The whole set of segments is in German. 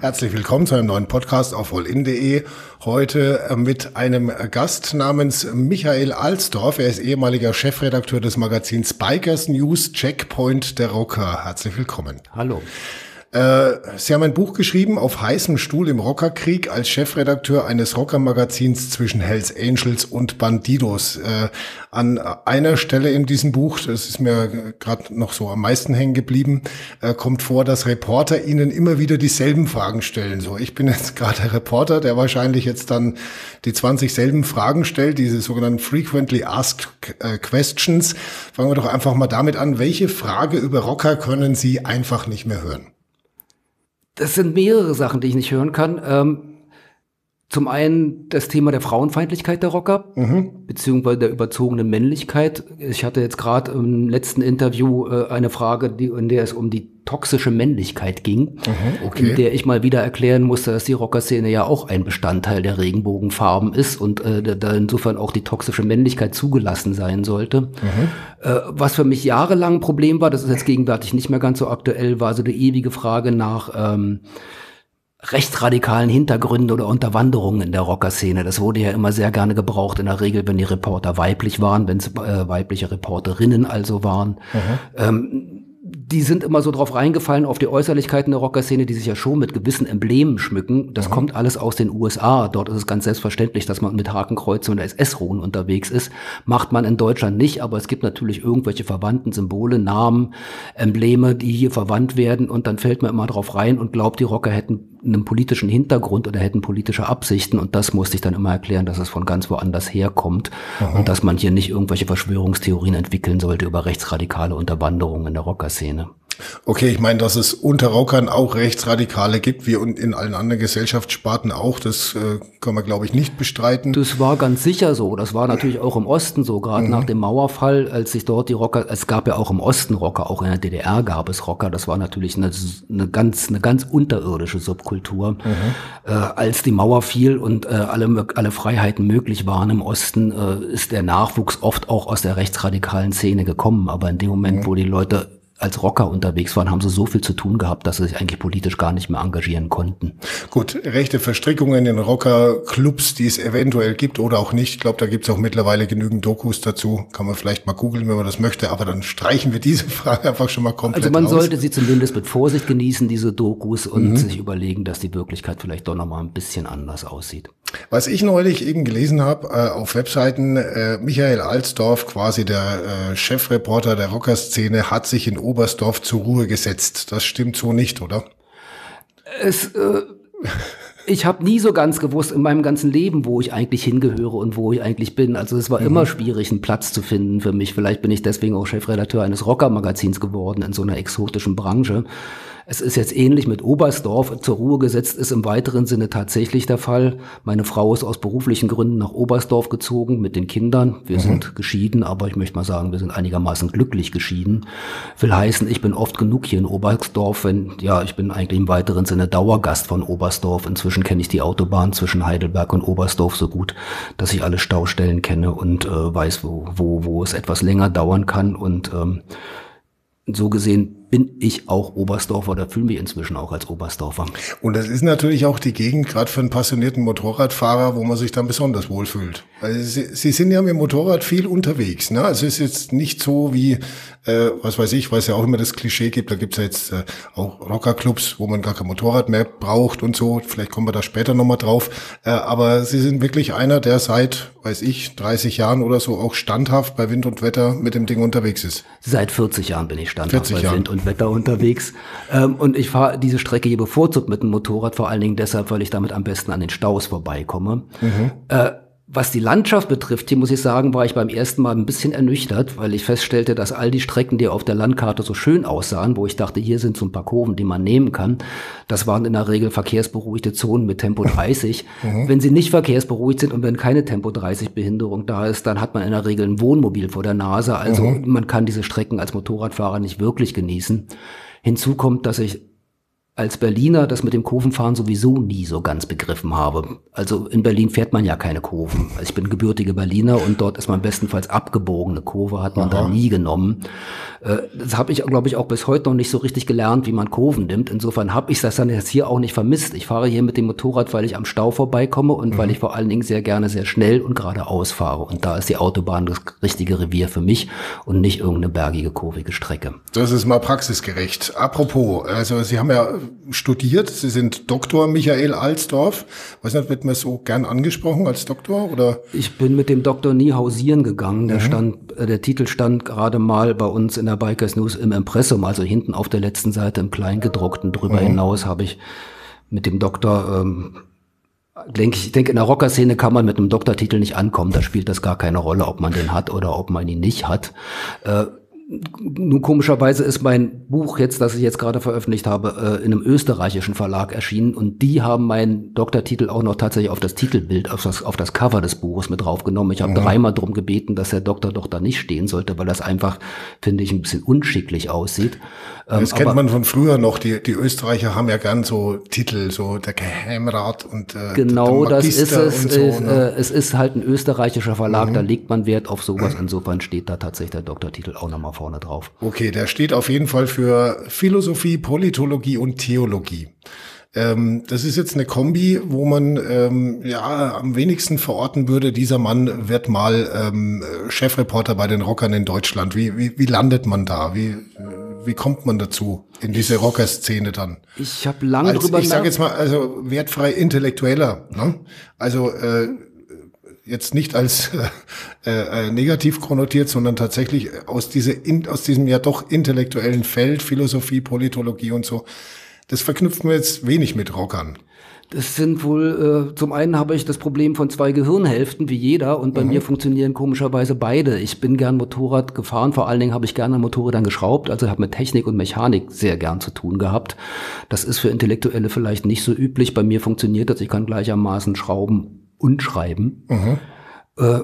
Herzlich willkommen zu einem neuen Podcast auf allin.de. Heute äh, mit einem Gast namens Michael Alsdorf. Er ist ehemaliger Chefredakteur des Magazins Bikers News Checkpoint der Rocker. Herzlich willkommen. Hallo. Äh, Sie haben ein Buch geschrieben, auf heißem Stuhl im Rockerkrieg, als Chefredakteur eines Rockermagazins zwischen Hells Angels und Bandidos. Äh, an einer Stelle in diesem Buch, das ist mir gerade noch so am meisten hängen geblieben, äh, kommt vor, dass Reporter Ihnen immer wieder dieselben Fragen stellen. So, ich bin jetzt gerade Reporter, der wahrscheinlich jetzt dann die 20 selben Fragen stellt, diese sogenannten Frequently Asked Questions. Fangen wir doch einfach mal damit an, welche Frage über Rocker können Sie einfach nicht mehr hören? Das sind mehrere Sachen, die ich nicht hören kann. Ähm, zum einen das Thema der Frauenfeindlichkeit der Rocker, mhm. beziehungsweise der überzogenen Männlichkeit. Ich hatte jetzt gerade im letzten Interview äh, eine Frage, die, in der es um die toxische Männlichkeit ging, mhm, okay. in der ich mal wieder erklären musste, dass die Rockerszene ja auch ein Bestandteil der Regenbogenfarben ist und äh, da insofern auch die toxische Männlichkeit zugelassen sein sollte. Mhm. Äh, was für mich jahrelang ein Problem war, das ist jetzt gegenwärtig nicht mehr ganz so aktuell, war so die ewige Frage nach ähm, rechtsradikalen Hintergründen oder Unterwanderungen in der Rockerszene. Das wurde ja immer sehr gerne gebraucht, in der Regel, wenn die Reporter weiblich waren, wenn es äh, weibliche Reporterinnen also waren. Mhm. Ähm, die sind immer so drauf reingefallen auf die Äußerlichkeiten der Rockerszene, die sich ja schon mit gewissen Emblemen schmücken. Das mhm. kommt alles aus den USA. Dort ist es ganz selbstverständlich, dass man mit Hakenkreuzen und SS-Ruhen unterwegs ist. Macht man in Deutschland nicht, aber es gibt natürlich irgendwelche verwandten Symbole, Namen, Embleme, die hier verwandt werden und dann fällt man immer drauf rein und glaubt, die Rocker hätten einen politischen Hintergrund oder hätten politische Absichten und das musste ich dann immer erklären, dass es von ganz woanders herkommt mhm. und dass man hier nicht irgendwelche Verschwörungstheorien entwickeln sollte über rechtsradikale Unterwanderungen in der Rockerszene. Okay, ich meine, dass es unter Rockern auch Rechtsradikale gibt, wie in allen anderen Gesellschaftssparten auch, das äh, kann man, glaube ich, nicht bestreiten. Das war ganz sicher so. Das war natürlich auch im Osten so, gerade mhm. nach dem Mauerfall, als sich dort die Rocker, es gab ja auch im Osten Rocker, auch in der DDR gab es Rocker, das war natürlich eine, eine ganz, eine ganz unterirdische Subkultur. Mhm. Äh, als die Mauer fiel und äh, alle, alle Freiheiten möglich waren im Osten, äh, ist der Nachwuchs oft auch aus der rechtsradikalen Szene gekommen. Aber in dem Moment, mhm. wo die Leute als Rocker unterwegs waren, haben sie so viel zu tun gehabt, dass sie sich eigentlich politisch gar nicht mehr engagieren konnten. Gut, rechte Verstrickungen in Rockerclubs, die es eventuell gibt oder auch nicht. Ich glaube, da gibt es auch mittlerweile genügend Dokus dazu. Kann man vielleicht mal googeln, wenn man das möchte. Aber dann streichen wir diese Frage einfach schon mal komplett Also man aus. sollte sie zumindest mit Vorsicht genießen, diese Dokus, und mhm. sich überlegen, dass die Wirklichkeit vielleicht doch nochmal ein bisschen anders aussieht. Was ich neulich eben gelesen habe äh, auf Webseiten, äh, Michael Alsdorf, quasi der äh, Chefreporter der Rockerszene, hat sich in Oberstdorf zur Ruhe gesetzt. Das stimmt so nicht, oder? Es, äh, ich habe nie so ganz gewusst in meinem ganzen Leben, wo ich eigentlich hingehöre und wo ich eigentlich bin. Also es war mhm. immer schwierig, einen Platz zu finden für mich. Vielleicht bin ich deswegen auch Chefredakteur eines Rockermagazins geworden in so einer exotischen Branche. Es ist jetzt ähnlich mit Oberstdorf. Zur Ruhe gesetzt ist im weiteren Sinne tatsächlich der Fall. Meine Frau ist aus beruflichen Gründen nach Oberstdorf gezogen mit den Kindern. Wir mhm. sind geschieden, aber ich möchte mal sagen, wir sind einigermaßen glücklich geschieden. Will heißen, ich bin oft genug hier in Oberstdorf, wenn, ja, ich bin eigentlich im weiteren Sinne Dauergast von Oberstdorf. Inzwischen kenne ich die Autobahn zwischen Heidelberg und Oberstdorf so gut, dass ich alle Staustellen kenne und äh, weiß, wo, wo, wo es etwas länger dauern kann und ähm, so gesehen bin ich auch Oberstdorfer oder fühle mich inzwischen auch als Oberstdorfer. Und das ist natürlich auch die Gegend, gerade für einen passionierten Motorradfahrer, wo man sich dann besonders wohlfühlt. Also Sie, Sie sind ja mit dem Motorrad viel unterwegs. Ne? Also es ist jetzt nicht so wie, äh, was weiß ich, weil es ja auch immer das Klischee gibt, da gibt es ja jetzt äh, auch Rockerclubs, wo man gar kein Motorrad mehr braucht und so. Vielleicht kommen wir da später nochmal drauf. Äh, aber Sie sind wirklich einer, der seit, weiß ich, 30 Jahren oder so auch standhaft bei Wind und Wetter mit dem Ding unterwegs ist. Seit 40 Jahren bin ich standhaft bei Jahren. Wind und und Wetter unterwegs. Ähm, und ich fahre diese Strecke hier bevorzugt mit dem Motorrad, vor allen Dingen deshalb, weil ich damit am besten an den Staus vorbeikomme. Mhm. Äh, was die Landschaft betrifft, hier muss ich sagen, war ich beim ersten Mal ein bisschen ernüchtert, weil ich feststellte, dass all die Strecken, die auf der Landkarte so schön aussahen, wo ich dachte, hier sind so ein paar Kurven, die man nehmen kann, das waren in der Regel verkehrsberuhigte Zonen mit Tempo 30. Mhm. Wenn sie nicht verkehrsberuhigt sind und wenn keine Tempo 30 Behinderung da ist, dann hat man in der Regel ein Wohnmobil vor der Nase. Also mhm. man kann diese Strecken als Motorradfahrer nicht wirklich genießen. Hinzu kommt, dass ich als Berliner das mit dem Kurvenfahren sowieso nie so ganz begriffen habe. Also in Berlin fährt man ja keine Kurven. Also ich bin gebürtige Berliner und dort ist man bestenfalls abgebogene Kurve, hat man Aha. da nie genommen. Äh, das habe ich, glaube ich, auch bis heute noch nicht so richtig gelernt, wie man Kurven nimmt. Insofern habe ich das dann jetzt hier auch nicht vermisst. Ich fahre hier mit dem Motorrad, weil ich am Stau vorbeikomme und mhm. weil ich vor allen Dingen sehr gerne sehr schnell und geradeaus fahre. Und da ist die Autobahn das richtige Revier für mich und nicht irgendeine bergige, kurvige Strecke. Das ist mal praxisgerecht. Apropos, also Sie haben ja studiert. Sie sind Doktor Michael Alsdorf. Weiß nicht, wird man so gern angesprochen als Doktor oder? Ich bin mit dem Doktor nie hausieren gegangen. Der mhm. stand, äh, der Titel stand gerade mal bei uns in der Bikers News im Impressum, also hinten auf der letzten Seite im Kleingedruckten. Drüber mhm. hinaus habe ich mit dem Doktor ähm, denke ich, denke, in der Rockerszene kann man mit einem Doktortitel nicht ankommen. Da spielt das gar keine Rolle, ob man den hat oder ob man ihn nicht hat. Äh, nun komischerweise ist mein Buch jetzt, das ich jetzt gerade veröffentlicht habe, äh, in einem österreichischen Verlag erschienen und die haben meinen Doktortitel auch noch tatsächlich auf das Titelbild, auf das, auf das Cover des Buches mit draufgenommen. Ich habe mhm. dreimal drum gebeten, dass der Doktor doch da nicht stehen sollte, weil das einfach, finde ich, ein bisschen unschicklich aussieht. Ähm, das kennt man von früher noch. Die, die Österreicher haben ja gern so Titel, so der Geheimrat und äh, genau das ist es. So, ist, ne? äh, es ist halt ein österreichischer Verlag, mhm. da legt man Wert auf sowas. Insofern steht da tatsächlich der Doktortitel auch nochmal vorne drauf. Okay, der steht auf jeden Fall für Philosophie, Politologie und Theologie. Ähm, das ist jetzt eine Kombi, wo man ähm, ja am wenigsten verorten würde, dieser Mann wird mal ähm, Chefreporter bei den Rockern in Deutschland. Wie, wie, wie landet man da? Wie, wie kommt man dazu in diese Rocker-Szene dann? Ich habe lange Als, drüber Ich sage jetzt mal, also wertfrei intellektueller. Ne? Also äh, jetzt nicht als äh, äh, negativ konnotiert, sondern tatsächlich aus, diese, in, aus diesem ja doch intellektuellen Feld, Philosophie, Politologie und so, das verknüpfen wir jetzt wenig mit Rockern. Das sind wohl, äh, zum einen habe ich das Problem von zwei Gehirnhälften wie jeder und bei mhm. mir funktionieren komischerweise beide. Ich bin gern Motorrad gefahren, vor allen Dingen habe ich gerne an Motorrädern geschraubt, also habe mit Technik und Mechanik sehr gern zu tun gehabt. Das ist für Intellektuelle vielleicht nicht so üblich. Bei mir funktioniert das, ich kann gleichermaßen schrauben und schreiben. Mhm. Äh,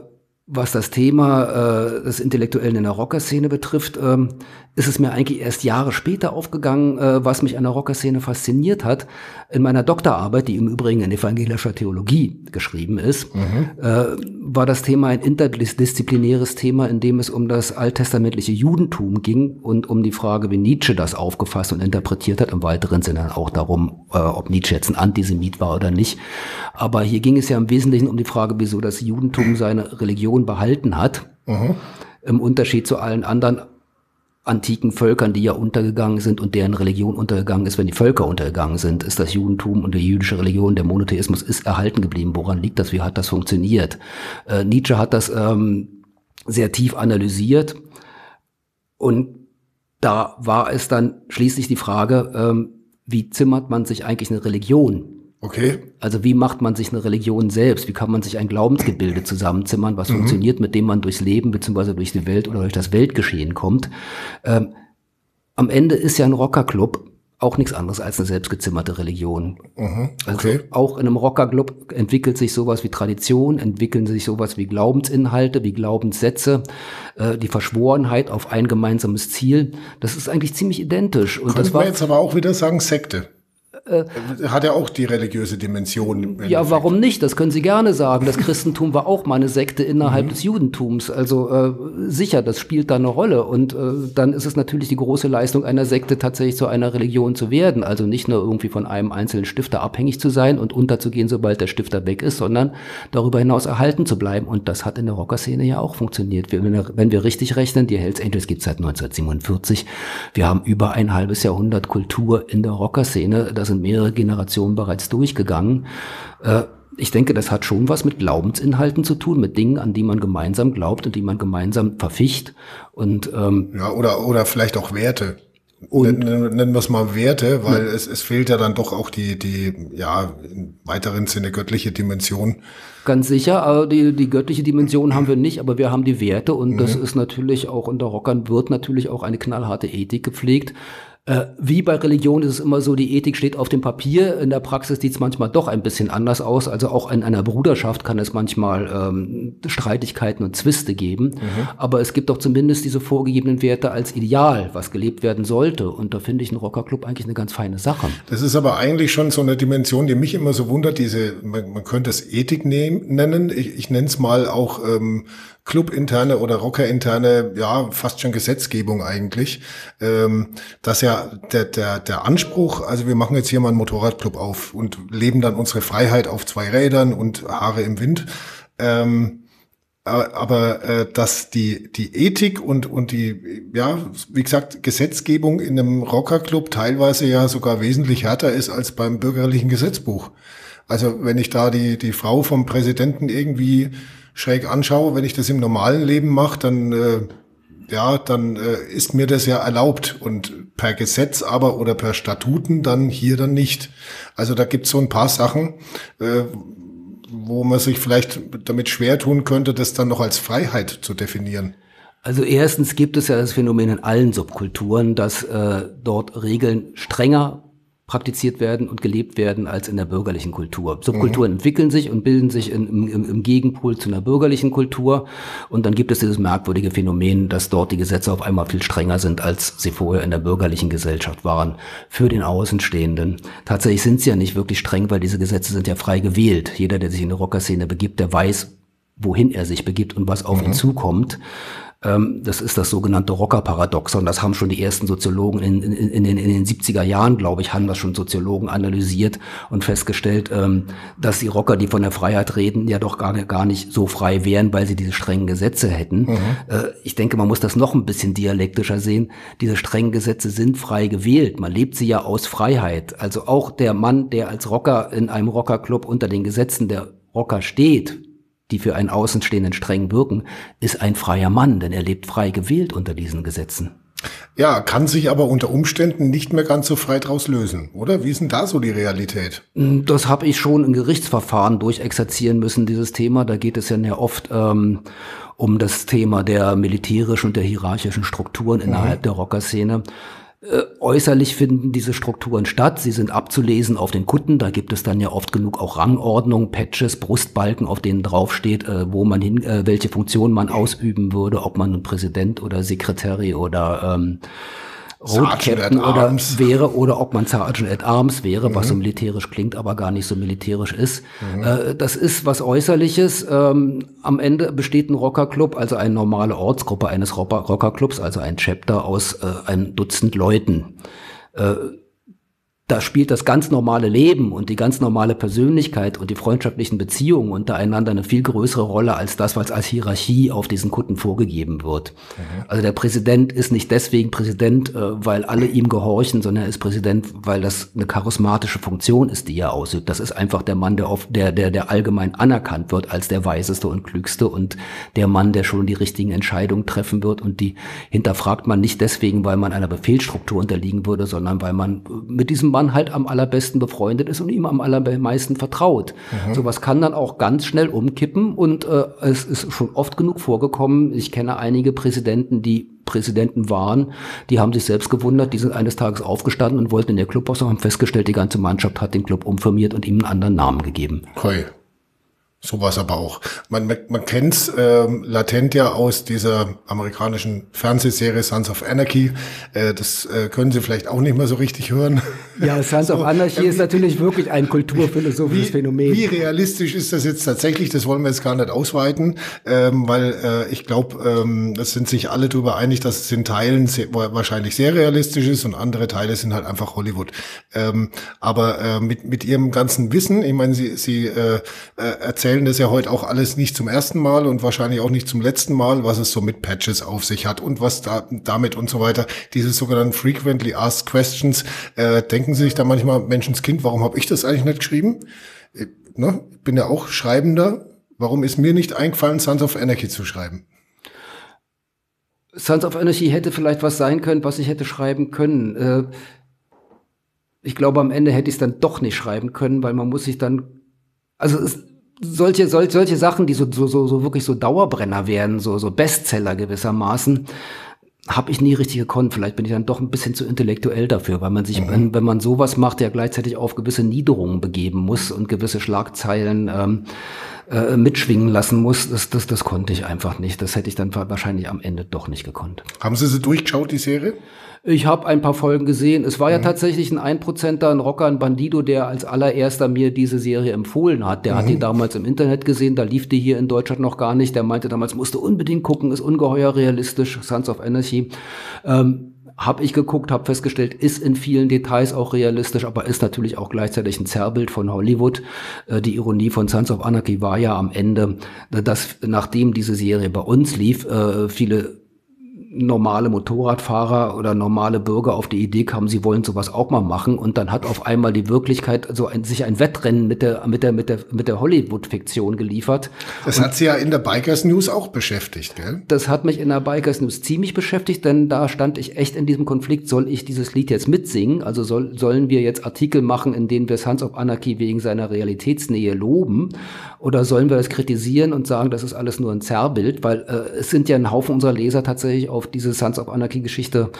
was das Thema äh, des Intellektuellen in der Rockerszene betrifft, ähm, ist es mir eigentlich erst Jahre später aufgegangen, äh, was mich an der Rockerszene fasziniert hat. In meiner Doktorarbeit, die im Übrigen in evangelischer Theologie geschrieben ist, mhm. äh, war das Thema ein interdisziplinäres Thema, in dem es um das alttestamentliche Judentum ging und um die Frage, wie Nietzsche das aufgefasst und interpretiert hat. Im weiteren Sinne auch darum, äh, ob Nietzsche jetzt ein Antisemit war oder nicht. Aber hier ging es ja im Wesentlichen um die Frage, wieso das Judentum seine Religion behalten hat. Mhm. Im Unterschied zu allen anderen antiken Völkern, die ja untergegangen sind und deren Religion untergegangen ist, wenn die Völker untergegangen sind, ist das Judentum und die jüdische Religion, der Monotheismus ist erhalten geblieben. Woran liegt das? Wie hat das funktioniert? Äh, Nietzsche hat das ähm, sehr tief analysiert und da war es dann schließlich die Frage, ähm, wie zimmert man sich eigentlich eine Religion Okay. Also wie macht man sich eine Religion selbst? Wie kann man sich ein Glaubensgebilde zusammenzimmern, was mhm. funktioniert, mit dem man durchs Leben beziehungsweise durch die Welt oder durch das Weltgeschehen kommt? Ähm, am Ende ist ja ein Rockerclub auch nichts anderes als eine selbstgezimmerte Religion. Mhm, okay. Also auch in einem Rockerclub entwickelt sich sowas wie Tradition, entwickeln sich sowas wie Glaubensinhalte, wie Glaubenssätze, äh, die Verschworenheit auf ein gemeinsames Ziel. Das ist eigentlich ziemlich identisch. Und Könnte das war jetzt aber auch wieder sagen Sekte. Äh, Hat ja auch die religiöse Dimension. Ja, warum nicht? Das können Sie gerne sagen. Das Christentum war auch mal eine Sekte innerhalb mhm. des Judentums. Also äh, sicher, das spielt da eine Rolle. Und äh, dann ist es natürlich die große Leistung einer Sekte, tatsächlich zu einer Religion zu werden. Also nicht nur irgendwie von einem einzelnen Stifter abhängig zu sein und unterzugehen, sobald der Stifter weg ist, sondern darüber hinaus erhalten zu bleiben. Und das hat in der Rockerszene ja auch funktioniert. Wenn wir, wenn wir richtig rechnen, die Hells Angels gibt es seit 1947. Wir haben über ein halbes Jahrhundert Kultur in der Rockerszene. Da sind mehrere Generationen bereits durchgegangen. Äh, ich denke, das hat schon was mit Glaubensinhalten zu tun, mit Dingen, an die man gemeinsam glaubt und die man gemeinsam verficht. Und ähm, ja, oder oder vielleicht auch Werte. Und nennen, nennen wir es mal Werte, weil ja. es, es fehlt ja dann doch auch die, die, ja, im weiteren Sinne göttliche Dimension. Ganz sicher, aber die, die göttliche Dimension haben wir nicht, aber wir haben die Werte und mhm. das ist natürlich auch unter Rockern wird natürlich auch eine knallharte Ethik gepflegt Äh, wie bei Religion ist es immer so, die Ethik steht auf dem Papier, in der Praxis sieht es manchmal doch ein bisschen anders aus. Also auch in einer Bruderschaft kann es manchmal ähm, Streitigkeiten und Zwiste geben. Mhm. Aber es gibt doch zumindest diese vorgegebenen Werte als Ideal, was gelebt werden sollte. Und da finde ich einen Rockerclub eigentlich eine ganz feine Sache. Das ist aber eigentlich schon so eine Dimension, die mich immer so wundert, diese, man, man könnte es Ethik nennen, ich, ich nenne es mal auch ähm, Clubinterne oder Rockerinterne, ja, fast schon Gesetzgebung eigentlich, ähm, dass ja der, der, der Anspruch, also wir machen jetzt hier mal einen Motorradclub auf und leben dann unsere Freiheit auf zwei Rädern und Haare im Wind. Ähm, aber äh, dass die die Ethik und und die ja wie gesagt Gesetzgebung in einem Rockerclub teilweise ja sogar wesentlich härter ist als beim bürgerlichen Gesetzbuch. Also wenn ich da die die Frau vom Präsidenten irgendwie schräg anschaue, wenn ich das im normalen Leben mache, dann äh, ja, dann äh, ist mir das ja erlaubt und per Gesetz aber oder per Statuten dann hier dann nicht. Also da gibt's so ein paar Sachen, äh, wo man sich vielleicht damit schwer tun könnte, das dann noch als Freiheit zu definieren. Also erstens gibt es ja das Phänomen in allen Subkulturen, dass äh, dort Regeln strenger praktiziert werden und gelebt werden als in der bürgerlichen Kultur. Subkulturen mhm. entwickeln sich und bilden sich in, im, im Gegenpol zu einer bürgerlichen Kultur. Und dann gibt es dieses merkwürdige Phänomen, dass dort die Gesetze auf einmal viel strenger sind, als sie vorher in der bürgerlichen Gesellschaft waren, für den Außenstehenden. Tatsächlich sind sie ja nicht wirklich streng, weil diese Gesetze sind ja frei gewählt. Jeder, der sich in eine Rockerszene begibt, der weiß, wohin er sich begibt und was auf mhm. ihn zukommt. Ähm, das ist das sogenannte Rocker-Paradoxon. Das haben schon die ersten Soziologen in, in, in, den, in den 70er Jahren, glaube ich, haben das schon Soziologen analysiert und festgestellt, ähm, dass die Rocker, die von der Freiheit reden, ja doch gar, gar nicht so frei wären, weil sie diese strengen Gesetze hätten. Mhm. Äh, ich denke, man muss das noch ein bisschen dialektischer sehen. Diese strengen Gesetze sind frei gewählt. Man lebt sie ja aus Freiheit. Also auch der Mann, der als Rocker in einem Rockerclub unter den Gesetzen der Rocker steht, die für einen Außenstehenden streng wirken, ist ein freier Mann, denn er lebt frei gewählt unter diesen Gesetzen. Ja, kann sich aber unter Umständen nicht mehr ganz so frei draus lösen, oder? Wie ist denn da so die Realität? Hm, das habe ich schon in Gerichtsverfahren durchexerzieren müssen, dieses Thema. Da geht es ja sehr oft ähm, um das Thema der militärischen und der hierarchischen Strukturen innerhalb mhm. der Rockerszene. Äh, äußerlich finden diese Strukturen statt. Sie sind abzulesen auf den Kutten. Da gibt es dann ja oft genug auch Rangordnung, Patches, Brustbalken, auf denen draufsteht, äh, wo man hin, äh, welche Funktion man ausüben würde, ob man ein Präsident oder Sekretär oder ähm, Rotkapitän oder wäre oder ob man Sergeant at Arms wäre, mhm. was so militärisch klingt, aber gar nicht so militärisch ist. Mhm. Äh, das ist was Äußerliches. Ähm, am Ende besteht ein Rockerclub, also eine normale Ortsgruppe eines Rockerclubs, also ein Chapter aus äh, einem Dutzend Leuten. Äh, da spielt das ganz normale Leben und die ganz normale Persönlichkeit und die freundschaftlichen Beziehungen untereinander eine viel größere Rolle als das, was als Hierarchie auf diesen Kutten vorgegeben wird. Mhm. Also der Präsident ist nicht deswegen Präsident, äh, weil alle ihm gehorchen, sondern er ist Präsident, weil das eine charismatische Funktion ist, die er ausübt. Das ist einfach der Mann, der, oft, der, der, der allgemein anerkannt wird als der weiseste und klügste und der Mann, der schon die richtigen Entscheidungen treffen wird und die hinterfragt man nicht deswegen, weil man einer Befehlsstruktur unterliegen würde, sondern weil man mit diesem Mann halt am allerbesten befreundet ist und ihm am allermeisten vertraut. Mhm. Sowas kann dann auch ganz schnell umkippen und äh, es ist schon oft genug vorgekommen. Ich kenne einige Präsidenten, die Präsidenten waren, die haben sich selbst gewundert, die sind eines Tages aufgestanden und wollten in der Clubhaus und haben festgestellt, die ganze Mannschaft hat den Club umfirmiert und ihm einen anderen Namen gegeben. Okay. Sowas aber auch. Man, man kennt's ähm, latent ja aus dieser amerikanischen Fernsehserie Sons of Anarchy. Äh, das äh, können Sie vielleicht auch nicht mehr so richtig hören. Ja, Sons so, of Anarchy äh, ist natürlich wirklich ein kulturphilosophisches wie, Phänomen. Wie realistisch ist das jetzt tatsächlich? Das wollen wir jetzt gar nicht ausweiten, ähm, weil äh, ich glaube, ähm, das sind sich alle darüber einig, dass es in Teilen sehr, wahrscheinlich sehr realistisch ist und andere Teile sind halt einfach Hollywood. Ähm, aber äh, mit, mit Ihrem ganzen Wissen, ich meine, Sie, Sie äh, äh, erzählen erzählen das ja heute auch alles nicht zum ersten Mal und wahrscheinlich auch nicht zum letzten Mal, was es so mit Patches auf sich hat und was da, damit und so weiter. Diese sogenannten Frequently Asked Questions. Äh, denken Sie sich da manchmal, Menschenskind, warum habe ich das eigentlich nicht geschrieben? Ich, ne? bin ja auch Schreibender. Warum ist mir nicht eingefallen, Sons of Anarchy zu schreiben? Sons of Anarchy hätte vielleicht was sein können, was ich hätte schreiben können. Äh, ich glaube, am Ende hätte ich es dann doch nicht schreiben können, weil man muss sich dann, also es, solche, solche, solche Sachen, die so, so, so, so wirklich so Dauerbrenner werden, so, so Bestseller gewissermaßen, habe ich nie richtig gekonnt. Vielleicht bin ich dann doch ein bisschen zu intellektuell dafür, weil man sich, mhm. wenn, wenn man sowas macht, ja gleichzeitig auf gewisse Niederungen begeben muss und gewisse Schlagzeilen ähm, äh, mitschwingen lassen muss. Das, das, das konnte ich einfach nicht. Das hätte ich dann wahrscheinlich am Ende doch nicht gekonnt. Haben Sie sie durchgeschaut, die Serie? Ich habe ein paar Folgen gesehen. Es war ja mhm. tatsächlich ein Einprozenter, ein Rocker, ein Bandido, der als allererster mir diese Serie empfohlen hat. Der mhm. hat die damals im Internet gesehen, da lief die hier in Deutschland noch gar nicht. Der meinte damals, musste unbedingt gucken, ist ungeheuer realistisch, Sons of Energy. Ähm, habe ich geguckt, habe festgestellt, ist in vielen Details auch realistisch, aber ist natürlich auch gleichzeitig ein Zerrbild von Hollywood. Äh, die Ironie von Sons of Anarchy war ja am Ende, dass nachdem diese Serie bei uns lief, äh, viele normale Motorradfahrer oder normale Bürger auf die Idee kamen, sie wollen sowas auch mal machen und dann hat auf einmal die Wirklichkeit so ein, sich ein Wettrennen mit der mit der mit der mit der Hollywood-Fiktion geliefert. Das und hat sie ja in der Bikers News auch beschäftigt, gell? Das hat mich in der Bikers News ziemlich beschäftigt, denn da stand ich echt in diesem Konflikt, soll ich dieses Lied jetzt mitsingen? Also soll, sollen wir jetzt Artikel machen, in denen wir Sons of Anarchy wegen seiner Realitätsnähe loben oder sollen wir das kritisieren und sagen, das ist alles nur ein Zerrbild, weil äh, es sind ja ein Haufen unserer Leser tatsächlich auf diese Sons of Anarchy Geschichte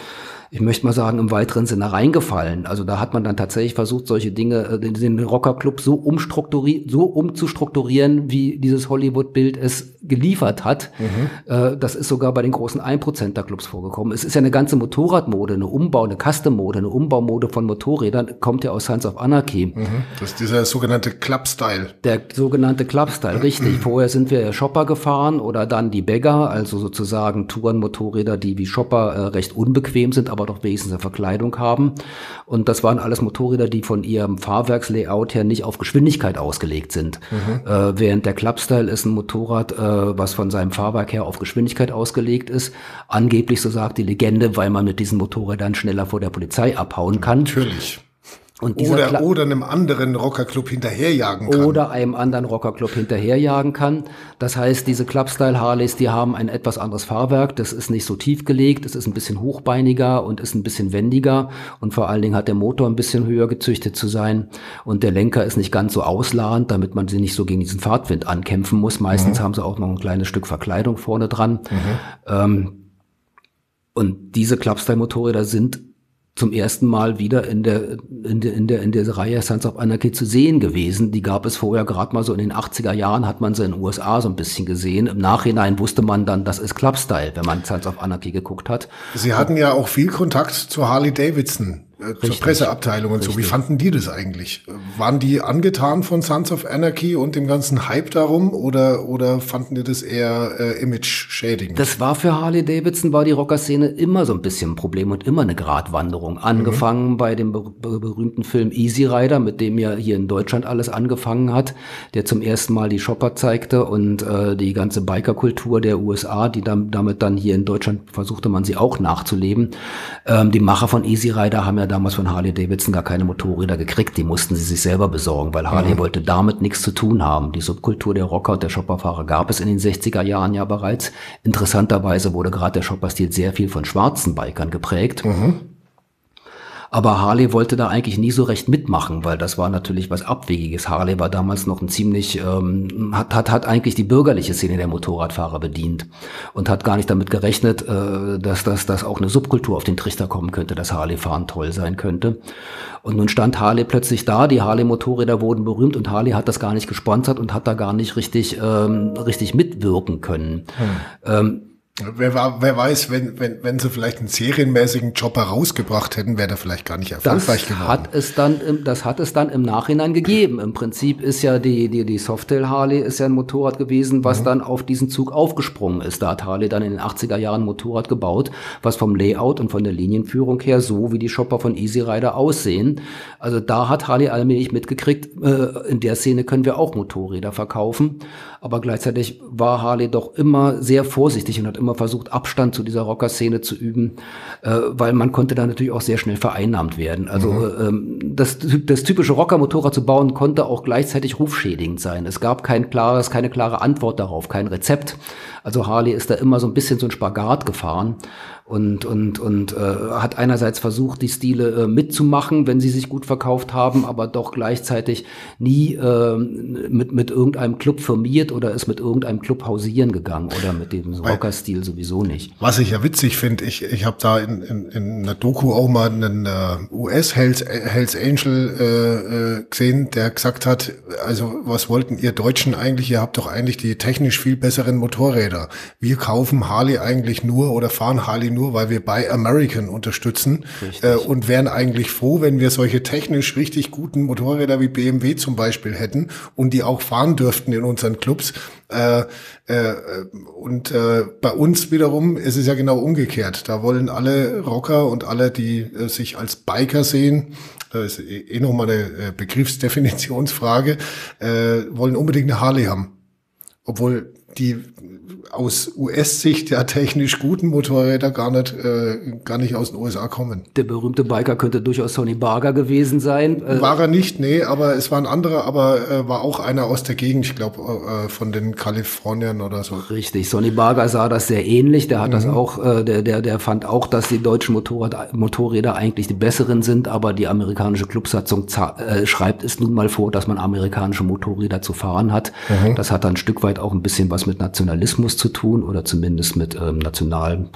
ich möchte mal sagen, im weiteren Sinne reingefallen. Also da hat man dann tatsächlich versucht, solche Dinge, äh, den Rockerclub so umstrukturieren, so umzustrukturieren, wie dieses Hollywood-Bild es geliefert hat. Mhm. Äh, das ist sogar bei den großen 1%er-Clubs vorgekommen. Es ist ja eine ganze Motorradmode, eine Umbau, eine Custom-Mode, eine Umbaumode von Motorrädern, kommt ja aus Sons of Anarchy. Mhm. Das ist dieser sogenannte Club-Style. Der sogenannte Club-Style, richtig. Vorher sind wir Shopper gefahren oder dann die Bagger, also sozusagen Tourenmotorräder, die wie Shopper äh, recht unbequem sind, aber doch wenigstens eine Verkleidung haben. Und das waren alles Motorräder, die von ihrem Fahrwerkslayout her nicht auf Geschwindigkeit ausgelegt sind. Mhm. Äh, während der Clubstyle ist ein Motorrad, äh, was von seinem Fahrwerk her auf Geschwindigkeit ausgelegt ist. Angeblich, so sagt die Legende, weil man mit diesen Motorrädern schneller vor der Polizei abhauen kann. Natürlich. Oder, Kla oder einem anderen Rockerclub hinterherjagen kann. Oder einem anderen Rockerclub hinterherjagen kann. Das heißt, diese Clubstyle Harleys, die haben ein etwas anderes Fahrwerk. Das ist nicht so tief gelegt, es ist ein bisschen hochbeiniger und ist ein bisschen wendiger. Und vor allen Dingen hat der Motor ein bisschen höher gezüchtet zu sein. Und der Lenker ist nicht ganz so ausladend, damit man sie nicht so gegen diesen Fahrtwind ankämpfen muss. Meistens mhm. haben sie auch noch ein kleines Stück Verkleidung vorne dran. Mhm. Ähm, und diese Clubstyle-Motorräder sind zum ersten Mal wieder in der, in der, in der, in der Reihe Sons of Anarchy zu sehen gewesen. Die gab es vorher gerade mal so in den 80er Jahren, hat man sie in den USA so ein bisschen gesehen. Im Nachhinein wusste man dann, das ist Clubstyle, wenn man Sons of Anarchy geguckt hat. Sie hatten ja auch viel Kontakt zu Harley Davidson äh, zur Presseabteilung und Richtig. so. Wie fanden die das eigentlich? Waren die angetan von Sons of Anarchy und dem ganzen Hype darum oder, oder fanden die das eher äh, image-schädigend? Das war für Harley Davidson, war die Rocker-Szene immer so ein bisschen ein Problem und immer eine Gratwanderung. Angefangen mhm. bei dem ber ber berühmten Film Easy Rider, mit dem ja hier in Deutschland alles angefangen hat, der zum ersten Mal die Shopper zeigte und äh, die ganze Biker-Kultur der USA, die dann, damit dann hier in Deutschland versuchte man sie auch nachzuleben. Ähm, die Macher von Easy Rider haben ja damals von Harley Davidson gar keine Motorräder gekriegt, die mussten sie sich selber besorgen, weil Harley mhm. wollte damit nichts zu tun haben. Die Subkultur der Rocker und der Shopperfahrer gab es in den 60er Jahren ja bereits. Interessanterweise wurde gerade der Shopper-Stil sehr viel von schwarzen Bikern geprägt. Mhm. Aber Harley wollte da eigentlich nie so recht mitmachen, weil das war natürlich was Abwegiges. Harley war damals noch ein ziemlich, ähm, hat, hat, hat eigentlich die bürgerliche Szene der Motorradfahrer bedient und hat gar nicht damit gerechnet, äh, dass das dass auch eine Subkultur auf den Trichter kommen könnte, dass Harley-Fahren toll sein könnte. Und nun stand Harley plötzlich da, die Harley-Motorräder wurden berühmt und Harley hat das gar nicht gesponsert und hat da gar nicht richtig, ähm, richtig mitwirken können. Hm. Ähm, Wer, war, wer weiß, wenn, wenn, wenn sie vielleicht einen serienmäßigen Job herausgebracht hätten, wäre der vielleicht gar nicht erfolgreich das geworden. Hat es dann im, das hat es dann im Nachhinein gegeben. Im Prinzip ist ja die, die, die Softail Harley ist ja ein Motorrad gewesen, was mhm. dann auf diesen Zug aufgesprungen ist. Da hat Harley dann in den 80er Jahren ein Motorrad gebaut, was vom Layout und von der Linienführung her so wie die Shopper von Easy Rider aussehen. Also da hat Harley allmählich mitgekriegt, äh, in der Szene können wir auch Motorräder verkaufen. Aber gleichzeitig war Harley doch immer sehr vorsichtig und hat immer immer versucht, Abstand zu dieser Rocker-Szene zu üben, äh, weil man konnte da natürlich auch sehr schnell vereinnahmt werden. Also mhm. ähm, das, das typische Rocker-Motorrad zu bauen, konnte auch gleichzeitig rufschädigend sein. Es gab kein klares, keine klare Antwort darauf, kein Rezept. Also Harley ist da immer so ein bisschen so ein Spagat gefahren und, und, und äh, hat einerseits versucht, die Stile äh, mitzumachen, wenn sie sich gut verkauft haben, aber doch gleichzeitig nie äh, mit, mit irgendeinem Club firmiert oder ist mit irgendeinem Club hausieren gegangen oder mit dem Rocker-Stil Stil sowieso nicht. Was ich ja witzig finde, ich, ich habe da in, in, in einer Doku auch mal einen äh, US Hells, Hells Angel äh, äh, gesehen, der gesagt hat, also was wollten ihr Deutschen eigentlich? Ihr habt doch eigentlich die technisch viel besseren Motorräder. Wir kaufen Harley eigentlich nur oder fahren Harley nur, weil wir Buy American unterstützen äh, und wären eigentlich froh, wenn wir solche technisch richtig guten Motorräder wie BMW zum Beispiel hätten und die auch fahren dürften in unseren Clubs. Äh, äh, und äh, bei uns wiederum ist es ja genau umgekehrt. Da wollen alle Rocker und alle, die äh, sich als Biker sehen, das ist eh, eh nochmal eine äh, Begriffsdefinitionsfrage, äh, wollen unbedingt eine Harley haben. Obwohl die aus US-Sicht ja technisch guten Motorräder gar nicht, äh, gar nicht aus den USA kommen. Der berühmte Biker könnte durchaus Sonny Barger gewesen sein. Äh war er nicht, nee, aber es war ein anderer, aber äh, war auch einer aus der Gegend, ich glaube äh, von den Kaliforniern oder so. Richtig, Sonny Barger sah das sehr ähnlich, der hat mhm. das auch, äh, der, der, der fand auch, dass die deutschen Motorrad, Motorräder eigentlich die besseren sind, aber die amerikanische Clubsatzung äh, schreibt es nun mal vor, dass man amerikanische Motorräder zu fahren hat. Mhm. Das hat dann ein Stück weit auch ein bisschen was mit Nationalismus zu tun oder zumindest mit ähm, nationalem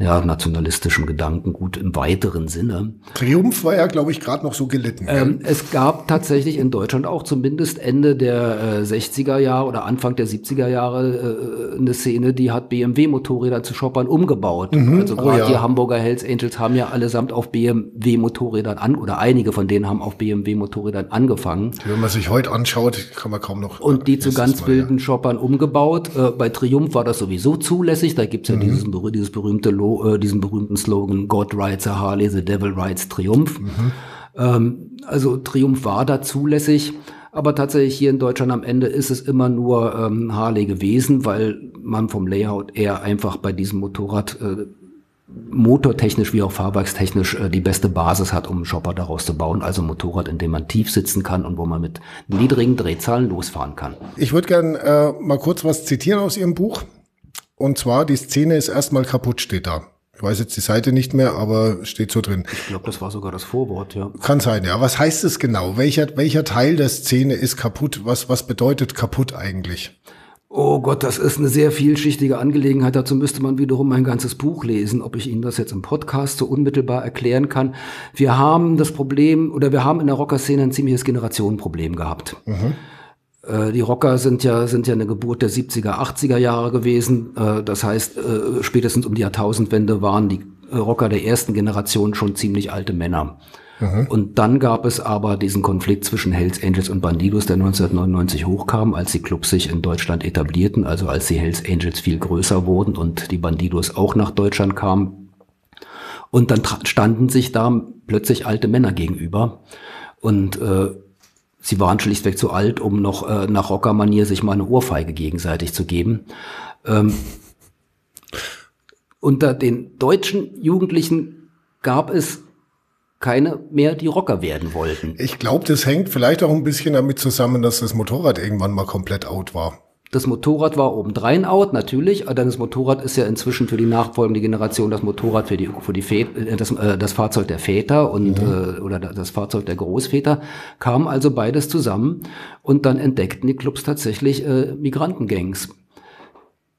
ja, nationalistischem Gedankengut im weiteren Sinne. Triumph war ja, glaube ich, gerade noch so gelitten. Ähm, es gab tatsächlich in Deutschland auch zumindest Ende der äh, 60er Jahre oder Anfang der 70er Jahre äh, eine Szene, die hat BMW-Motorräder zu Shoppern umgebaut. Mhm. Also gerade oh, ja. die Hamburger Hells Angels haben ja allesamt auf BMW-Motorrädern an oder einige von denen haben auf BMW-Motorrädern angefangen. Wenn man sich heute anschaut, kann man kaum noch. Und die zu ganz wilden ja. Shoppern umgebaut. Äh, bei Triumph war das sowieso zulässig. Da gibt's ja mhm. dieses, dieses berühmte Logo äh, diesen berühmten Slogan God rides a Harley, the devil rides Triumph. Mhm. Ähm, also Triumph war da zulässig. Aber tatsächlich hier in Deutschland am Ende ist es immer nur ähm, Harley gewesen, weil man vom Layout eher einfach bei diesem Motorrad äh, motortechnisch wie auch fahrwerkstechnisch äh, die beste Basis hat, um einen Shopper daraus zu bauen. Also ein Motorrad, in dem man tief sitzen kann und wo man mit niedrigen Drehzahlen losfahren kann. Ich würde gerne äh, mal kurz was zitieren aus Ihrem Buch. Und zwar, die Szene ist erstmal kaputt, steht da. Ich weiß jetzt die Seite nicht mehr, aber steht so drin. Ich glaube, das war sogar das Vorwort, ja. Kann sein, ja. Was heißt es genau? Welcher, welcher Teil der Szene ist kaputt? Was, was bedeutet kaputt eigentlich? Oh Gott, das ist eine sehr vielschichtige Angelegenheit. Dazu müsste man wiederum mein ganzes Buch lesen, ob ich Ihnen das jetzt im Podcast so unmittelbar erklären kann. Wir haben das Problem, oder wir haben in der Rockerszene ein ziemliches Generationenproblem gehabt. Mhm. Äh, die Rocker sind ja, sind ja eine Geburt der 70er, 80er Jahre gewesen. Äh, das heißt, äh, spätestens um die Jahrtausendwende waren die Rocker der ersten Generation schon ziemlich alte Männer. Mhm. Und dann gab es aber diesen Konflikt zwischen Hells Angels und Bandidos, der 1999 hochkam, als die Clubs sich in Deutschland etablierten, also als die Hells Angels viel größer wurden und die Bandidos auch nach Deutschland kamen. Und dann standen sich da plötzlich alte Männer gegenüber. Und äh, Sie waren schlichtweg zu alt, um noch äh, nach Rockermanier sich mal eine Ohrfeige gegenseitig zu geben. Ähm, unter den deutschen Jugendlichen gab es keine mehr, die Rocker werden wollten. Ich glaube, das hängt vielleicht auch ein bisschen damit zusammen, dass das Motorrad irgendwann mal komplett out war. Das Motorrad war obendrein out, natürlich, denn das Motorrad ist ja inzwischen für die nachfolgende Generation das Motorrad für die, für die Väter, äh, das, äh, das Fahrzeug der Väter und mhm. äh, oder das Fahrzeug der Großväter, kam also beides zusammen und dann entdeckten die Clubs tatsächlich äh, Migrantengangs.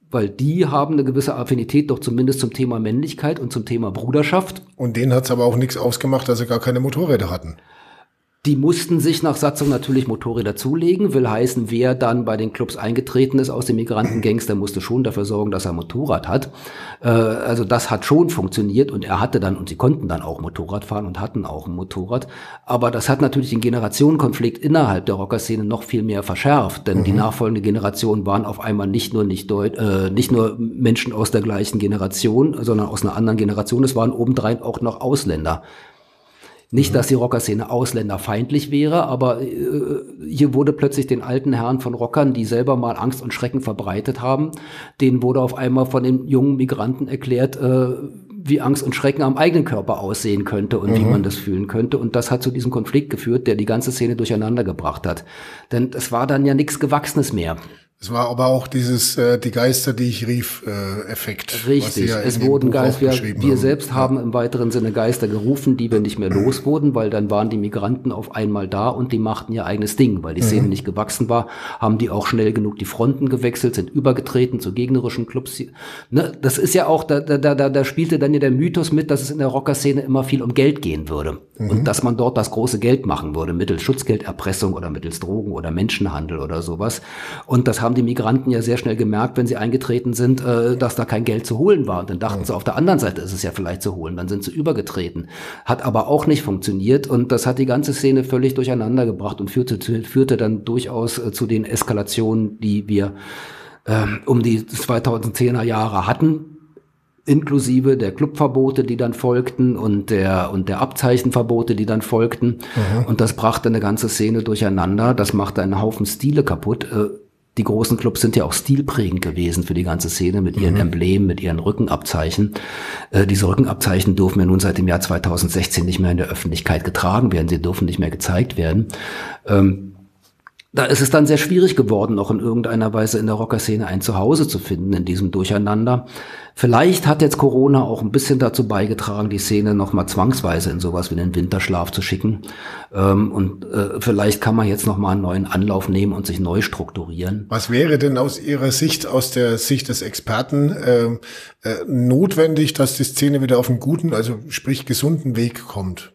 Weil die haben eine gewisse Affinität doch zumindest zum Thema Männlichkeit und zum Thema Bruderschaft. Und denen hat's aber auch nichts ausgemacht, dass sie gar keine Motorräder hatten. Die mussten sich nach Satzung natürlich Motorräder zulegen, will heißen, wer dann bei den Clubs eingetreten ist aus den Migrantengangs, der musste schon dafür sorgen, dass er Motorrad hat. Äh, also das hat schon funktioniert und er hatte dann, und sie konnten dann auch Motorrad fahren und hatten auch ein Motorrad. Aber das hat natürlich den Generationenkonflikt innerhalb der Rockerszene noch viel mehr verschärft, denn mhm. die nachfolgende Generation waren auf einmal nicht nur nicht, Deut äh, nicht nur Menschen aus der gleichen Generation, sondern aus einer anderen Generation. Es waren obendrein auch noch Ausländer. Nicht, dass die Rockerszene ausländerfeindlich wäre, aber äh, hier wurde plötzlich den alten Herren von Rockern, die selber mal Angst und Schrecken verbreitet haben, denen wurde auf einmal von den jungen Migranten erklärt, äh, wie Angst und Schrecken am eigenen Körper aussehen könnte und mhm. wie man das fühlen könnte. Und das hat zu diesem Konflikt geführt, der die ganze Szene durcheinander gebracht hat. Denn es war dann ja nichts Gewachsenes mehr. Es war aber auch dieses äh, die Geister, die ich rief, äh, Effekt. Richtig, ja es wurden Geister, wir, wir selbst haben im weiteren Sinne Geister gerufen, die wir nicht mehr los wurden, weil dann waren die Migranten auf einmal da und die machten ihr eigenes Ding, weil die Szene mhm. nicht gewachsen war, haben die auch schnell genug die Fronten gewechselt, sind übergetreten zu gegnerischen Clubs. Ne, das ist ja auch, da, da, da, da spielte dann ja der Mythos mit, dass es in der Rockerszene immer viel um Geld gehen würde mhm. und dass man dort das große Geld machen würde, mittels Schutzgelderpressung oder mittels Drogen oder Menschenhandel oder sowas. Und das haben die Migranten ja sehr schnell gemerkt, wenn sie eingetreten sind, äh, dass da kein Geld zu holen war. Und dann dachten sie, auf der anderen Seite ist es ja vielleicht zu holen. Dann sind sie übergetreten. Hat aber auch nicht funktioniert und das hat die ganze Szene völlig durcheinander gebracht und führte, führte dann durchaus äh, zu den Eskalationen, die wir äh, um die 2010er Jahre hatten inklusive der Clubverbote, die dann folgten und der und der Abzeichenverbote, die dann folgten. Mhm. Und das brachte eine ganze Szene durcheinander. Das machte einen Haufen Stile kaputt. Die großen Clubs sind ja auch stilprägend gewesen für die ganze Szene mit ihren mhm. Emblemen, mit ihren Rückenabzeichen. Äh, diese Rückenabzeichen dürfen ja nun seit dem Jahr 2016 nicht mehr in der Öffentlichkeit getragen werden. Sie dürfen nicht mehr gezeigt werden. Ähm, da ist es dann sehr schwierig geworden, noch in irgendeiner Weise in der Rockerszene ein Zuhause zu finden in diesem Durcheinander. Vielleicht hat jetzt Corona auch ein bisschen dazu beigetragen, die Szene nochmal zwangsweise in sowas wie den Winterschlaf zu schicken. Ähm, und äh, vielleicht kann man jetzt nochmal einen neuen Anlauf nehmen und sich neu strukturieren. Was wäre denn aus Ihrer Sicht, aus der Sicht des Experten, äh, äh, notwendig, dass die Szene wieder auf einen guten, also sprich gesunden Weg kommt?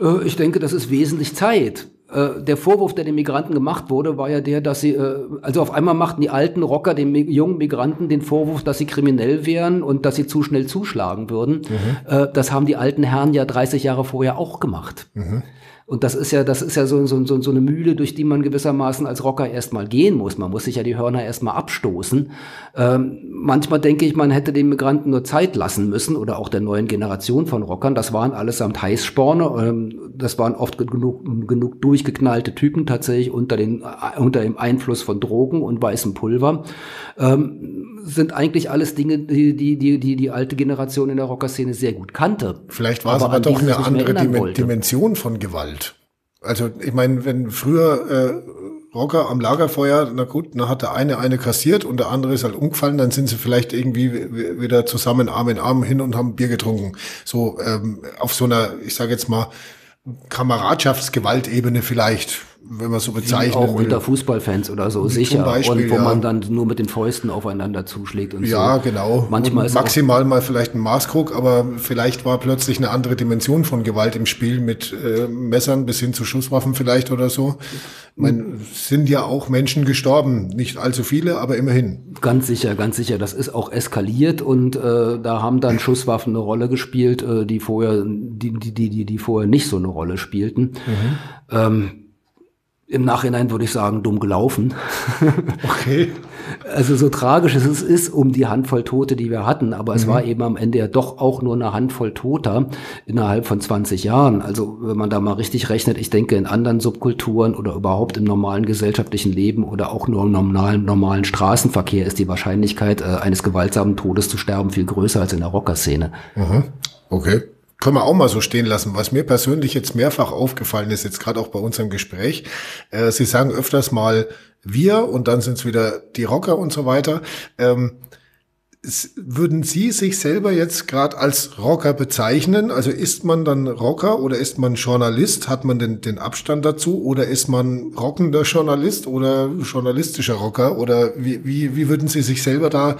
Äh, ich denke, das ist wesentlich Zeit. Äh, der Vorwurf, der den Migranten gemacht wurde, war ja der, dass sie, äh, also auf einmal machten die alten Rocker den jungen Migranten den Vorwurf, dass sie kriminell wären und dass sie zu schnell zuschlagen würden. Mhm. Äh, das haben die alten Herren ja 30 Jahre vorher auch gemacht. Mhm. Und das ist ja, das ist ja so, so, so, so eine Mühle, durch die man gewissermaßen als Rocker erstmal gehen muss. Man muss sich ja die Hörner erstmal abstoßen. Ähm, manchmal denke ich, man hätte den Migranten nur Zeit lassen müssen oder auch der neuen Generation von Rockern. Das waren allesamt Heißsporne. Ähm, das waren oft genug, genug durchgeknallte Typen tatsächlich unter, den, unter dem Einfluss von Drogen und weißem Pulver. Ähm, sind eigentlich alles Dinge, die die, die, die die alte Generation in der Rockerszene sehr gut kannte. Vielleicht war es aber, aber doch eine andere Dimension von Gewalt. Also ich meine, wenn früher äh, Rocker am Lagerfeuer, na gut, dann hat der eine eine kassiert und der andere ist halt umgefallen, dann sind sie vielleicht irgendwie wieder zusammen Arm in Arm hin und haben Bier getrunken. So ähm, auf so einer, ich sage jetzt mal, Kameradschaftsgewaltebene vielleicht wenn man so bezeichnet. Auch will. unter Fußballfans oder so, sicher. Beispiel, und wo ja. man dann nur mit den Fäusten aufeinander zuschlägt und ja, so. genau. Manchmal ist maximal mal vielleicht ein Maßkrug, aber vielleicht war plötzlich eine andere Dimension von Gewalt im Spiel mit äh, Messern bis hin zu Schusswaffen vielleicht oder so. Ich meine, sind ja auch Menschen gestorben, nicht allzu viele, aber immerhin. Ganz sicher, ganz sicher. Das ist auch eskaliert und äh, da haben dann Schusswaffen eine Rolle gespielt, äh, die vorher, die, die, die, die vorher nicht so eine Rolle spielten. Mhm. Ähm, im Nachhinein würde ich sagen, dumm gelaufen. Okay. Also so tragisch es ist um die Handvoll Tote, die wir hatten, aber mhm. es war eben am Ende ja doch auch nur eine Handvoll Toter innerhalb von 20 Jahren. Also wenn man da mal richtig rechnet, ich denke in anderen Subkulturen oder überhaupt im normalen gesellschaftlichen Leben oder auch nur im normalen, normalen Straßenverkehr ist die Wahrscheinlichkeit äh, eines gewaltsamen Todes zu sterben viel größer als in der Rockerszene. Mhm. Okay können wir auch mal so stehen lassen. Was mir persönlich jetzt mehrfach aufgefallen ist, jetzt gerade auch bei unserem Gespräch, äh, Sie sagen öfters mal wir und dann sind es wieder die Rocker und so weiter. Ähm, würden Sie sich selber jetzt gerade als Rocker bezeichnen? Also ist man dann Rocker oder ist man Journalist? Hat man den, den Abstand dazu? Oder ist man rockender Journalist oder journalistischer Rocker? Oder wie, wie, wie würden Sie sich selber da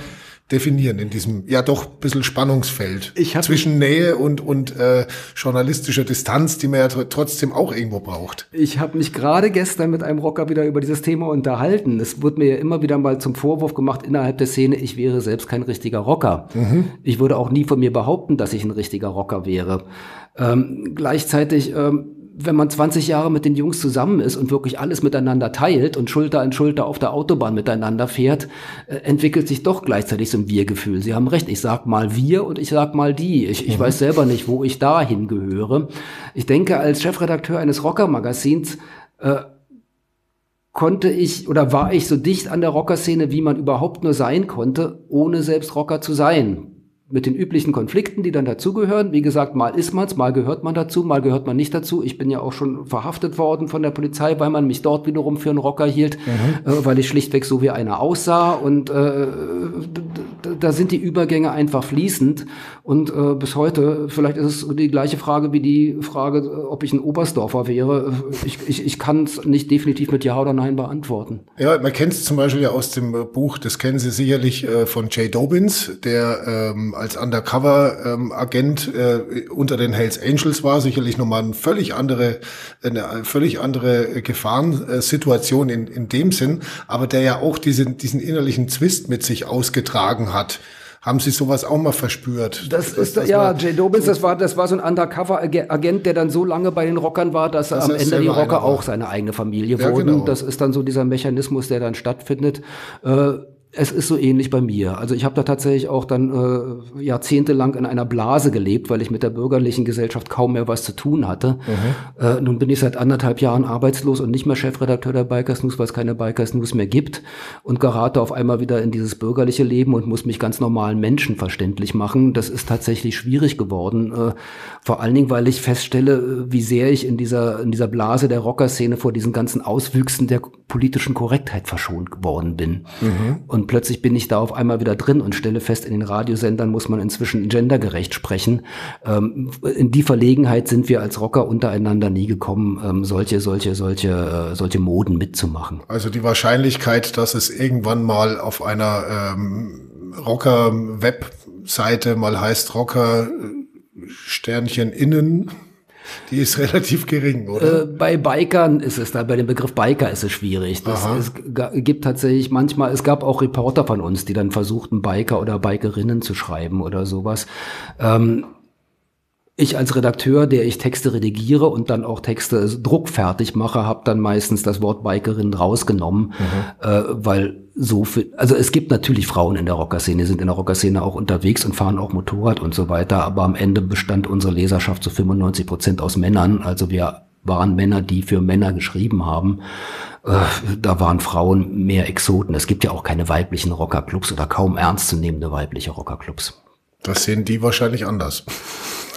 definieren in diesem ja doch ein bisschen Spannungsfeld zwischen Nähe und, und äh, journalistischer Distanz, die man ja trotzdem auch irgendwo braucht. Ich habe mich gerade gestern mit einem Rocker wieder über dieses Thema unterhalten. Es wurde mir ja immer wieder mal zum Vorwurf gemacht innerhalb der Szene, ich wäre selbst kein richtiger Rocker. Mhm. Ich würde auch nie von mir behaupten, dass ich ein richtiger Rocker wäre. Ähm, gleichzeitig ähm, wenn man 20 Jahre mit den Jungs zusammen ist und wirklich alles miteinander teilt und Schulter an Schulter auf der Autobahn miteinander fährt, äh, entwickelt sich doch gleichzeitig so ein Wir-Gefühl. Sie haben recht, ich sag mal wir und ich sag mal die. Ich, ich mhm. weiß selber nicht, wo ich da hingehöre. Ich denke, als Chefredakteur eines Rocker-Magazins äh, konnte ich oder war ich so dicht an der Rockerszene, wie man überhaupt nur sein konnte, ohne selbst Rocker zu sein mit den üblichen Konflikten, die dann dazugehören. Wie gesagt, mal ist man's, mal gehört man dazu, mal gehört man nicht dazu. Ich bin ja auch schon verhaftet worden von der Polizei, weil man mich dort wiederum für einen Rocker hielt, mhm. äh, weil ich schlichtweg so wie einer aussah. Und äh, da sind die Übergänge einfach fließend. Und äh, bis heute, vielleicht ist es die gleiche Frage wie die Frage, ob ich ein Oberstdorfer wäre. Ich, ich, ich kann es nicht definitiv mit Ja oder Nein beantworten. Ja, man kennt es zum Beispiel ja aus dem Buch, das kennen Sie sicherlich äh, von Jay Dobbins, der ähm, als Undercover-Agent äh, unter den Hells Angels war, sicherlich nochmal eine völlig andere, eine völlig andere Gefahrensituation in, in dem Sinn, aber der ja auch diesen, diesen innerlichen Zwist mit sich ausgetragen hat. Haben Sie sowas auch mal verspürt? Das, das ist, das ja, Jay Dobbins, das war, das war so ein Undercover-Agent, der dann so lange bei den Rockern war, dass das am Ende die Rocker auch seine eigene Familie ja, wurden. Genau. Das ist dann so dieser Mechanismus, der dann stattfindet. Äh, es ist so ähnlich bei mir. Also ich habe da tatsächlich auch dann äh, jahrzehntelang in einer Blase gelebt, weil ich mit der bürgerlichen Gesellschaft kaum mehr was zu tun hatte. Mhm. Äh, nun bin ich seit anderthalb Jahren arbeitslos und nicht mehr Chefredakteur der Bikers News, weil es keine Bikers News mehr gibt und gerate auf einmal wieder in dieses bürgerliche Leben und muss mich ganz normalen Menschen verständlich machen. Das ist tatsächlich schwierig geworden. Äh, vor allen Dingen, weil ich feststelle, äh, wie sehr ich in dieser, in dieser Blase der Rockerszene vor diesen ganzen Auswüchsen der politischen Korrektheit verschont geworden bin. Mhm. Und plötzlich bin ich da auf einmal wieder drin und stelle fest, in den Radiosendern muss man inzwischen gendergerecht sprechen. Ähm, in die Verlegenheit sind wir als Rocker untereinander nie gekommen, ähm, solche, solche, solche, äh, solche Moden mitzumachen. Also die Wahrscheinlichkeit, dass es irgendwann mal auf einer ähm, Rocker-Webseite mal heißt Rocker Sternchen innen die ist relativ gering, oder? Äh, bei Bikern ist es da, bei dem Begriff Biker ist es schwierig. Das, es gibt tatsächlich manchmal, es gab auch Reporter von uns, die dann versuchten, Biker oder Bikerinnen zu schreiben oder sowas. Ähm, ich als Redakteur, der ich Texte redigiere und dann auch Texte druckfertig mache, habe dann meistens das Wort Bikerin rausgenommen, mhm. äh, weil so viel, also es gibt natürlich Frauen in der Rockerszene, sind in der Rockerszene auch unterwegs und fahren auch Motorrad und so weiter, aber am Ende bestand unsere Leserschaft zu 95 Prozent aus Männern, also wir waren Männer, die für Männer geschrieben haben. Äh, da waren Frauen mehr Exoten. Es gibt ja auch keine weiblichen Rockerclubs oder kaum ernstzunehmende weibliche Rockerclubs. Das sehen die wahrscheinlich anders.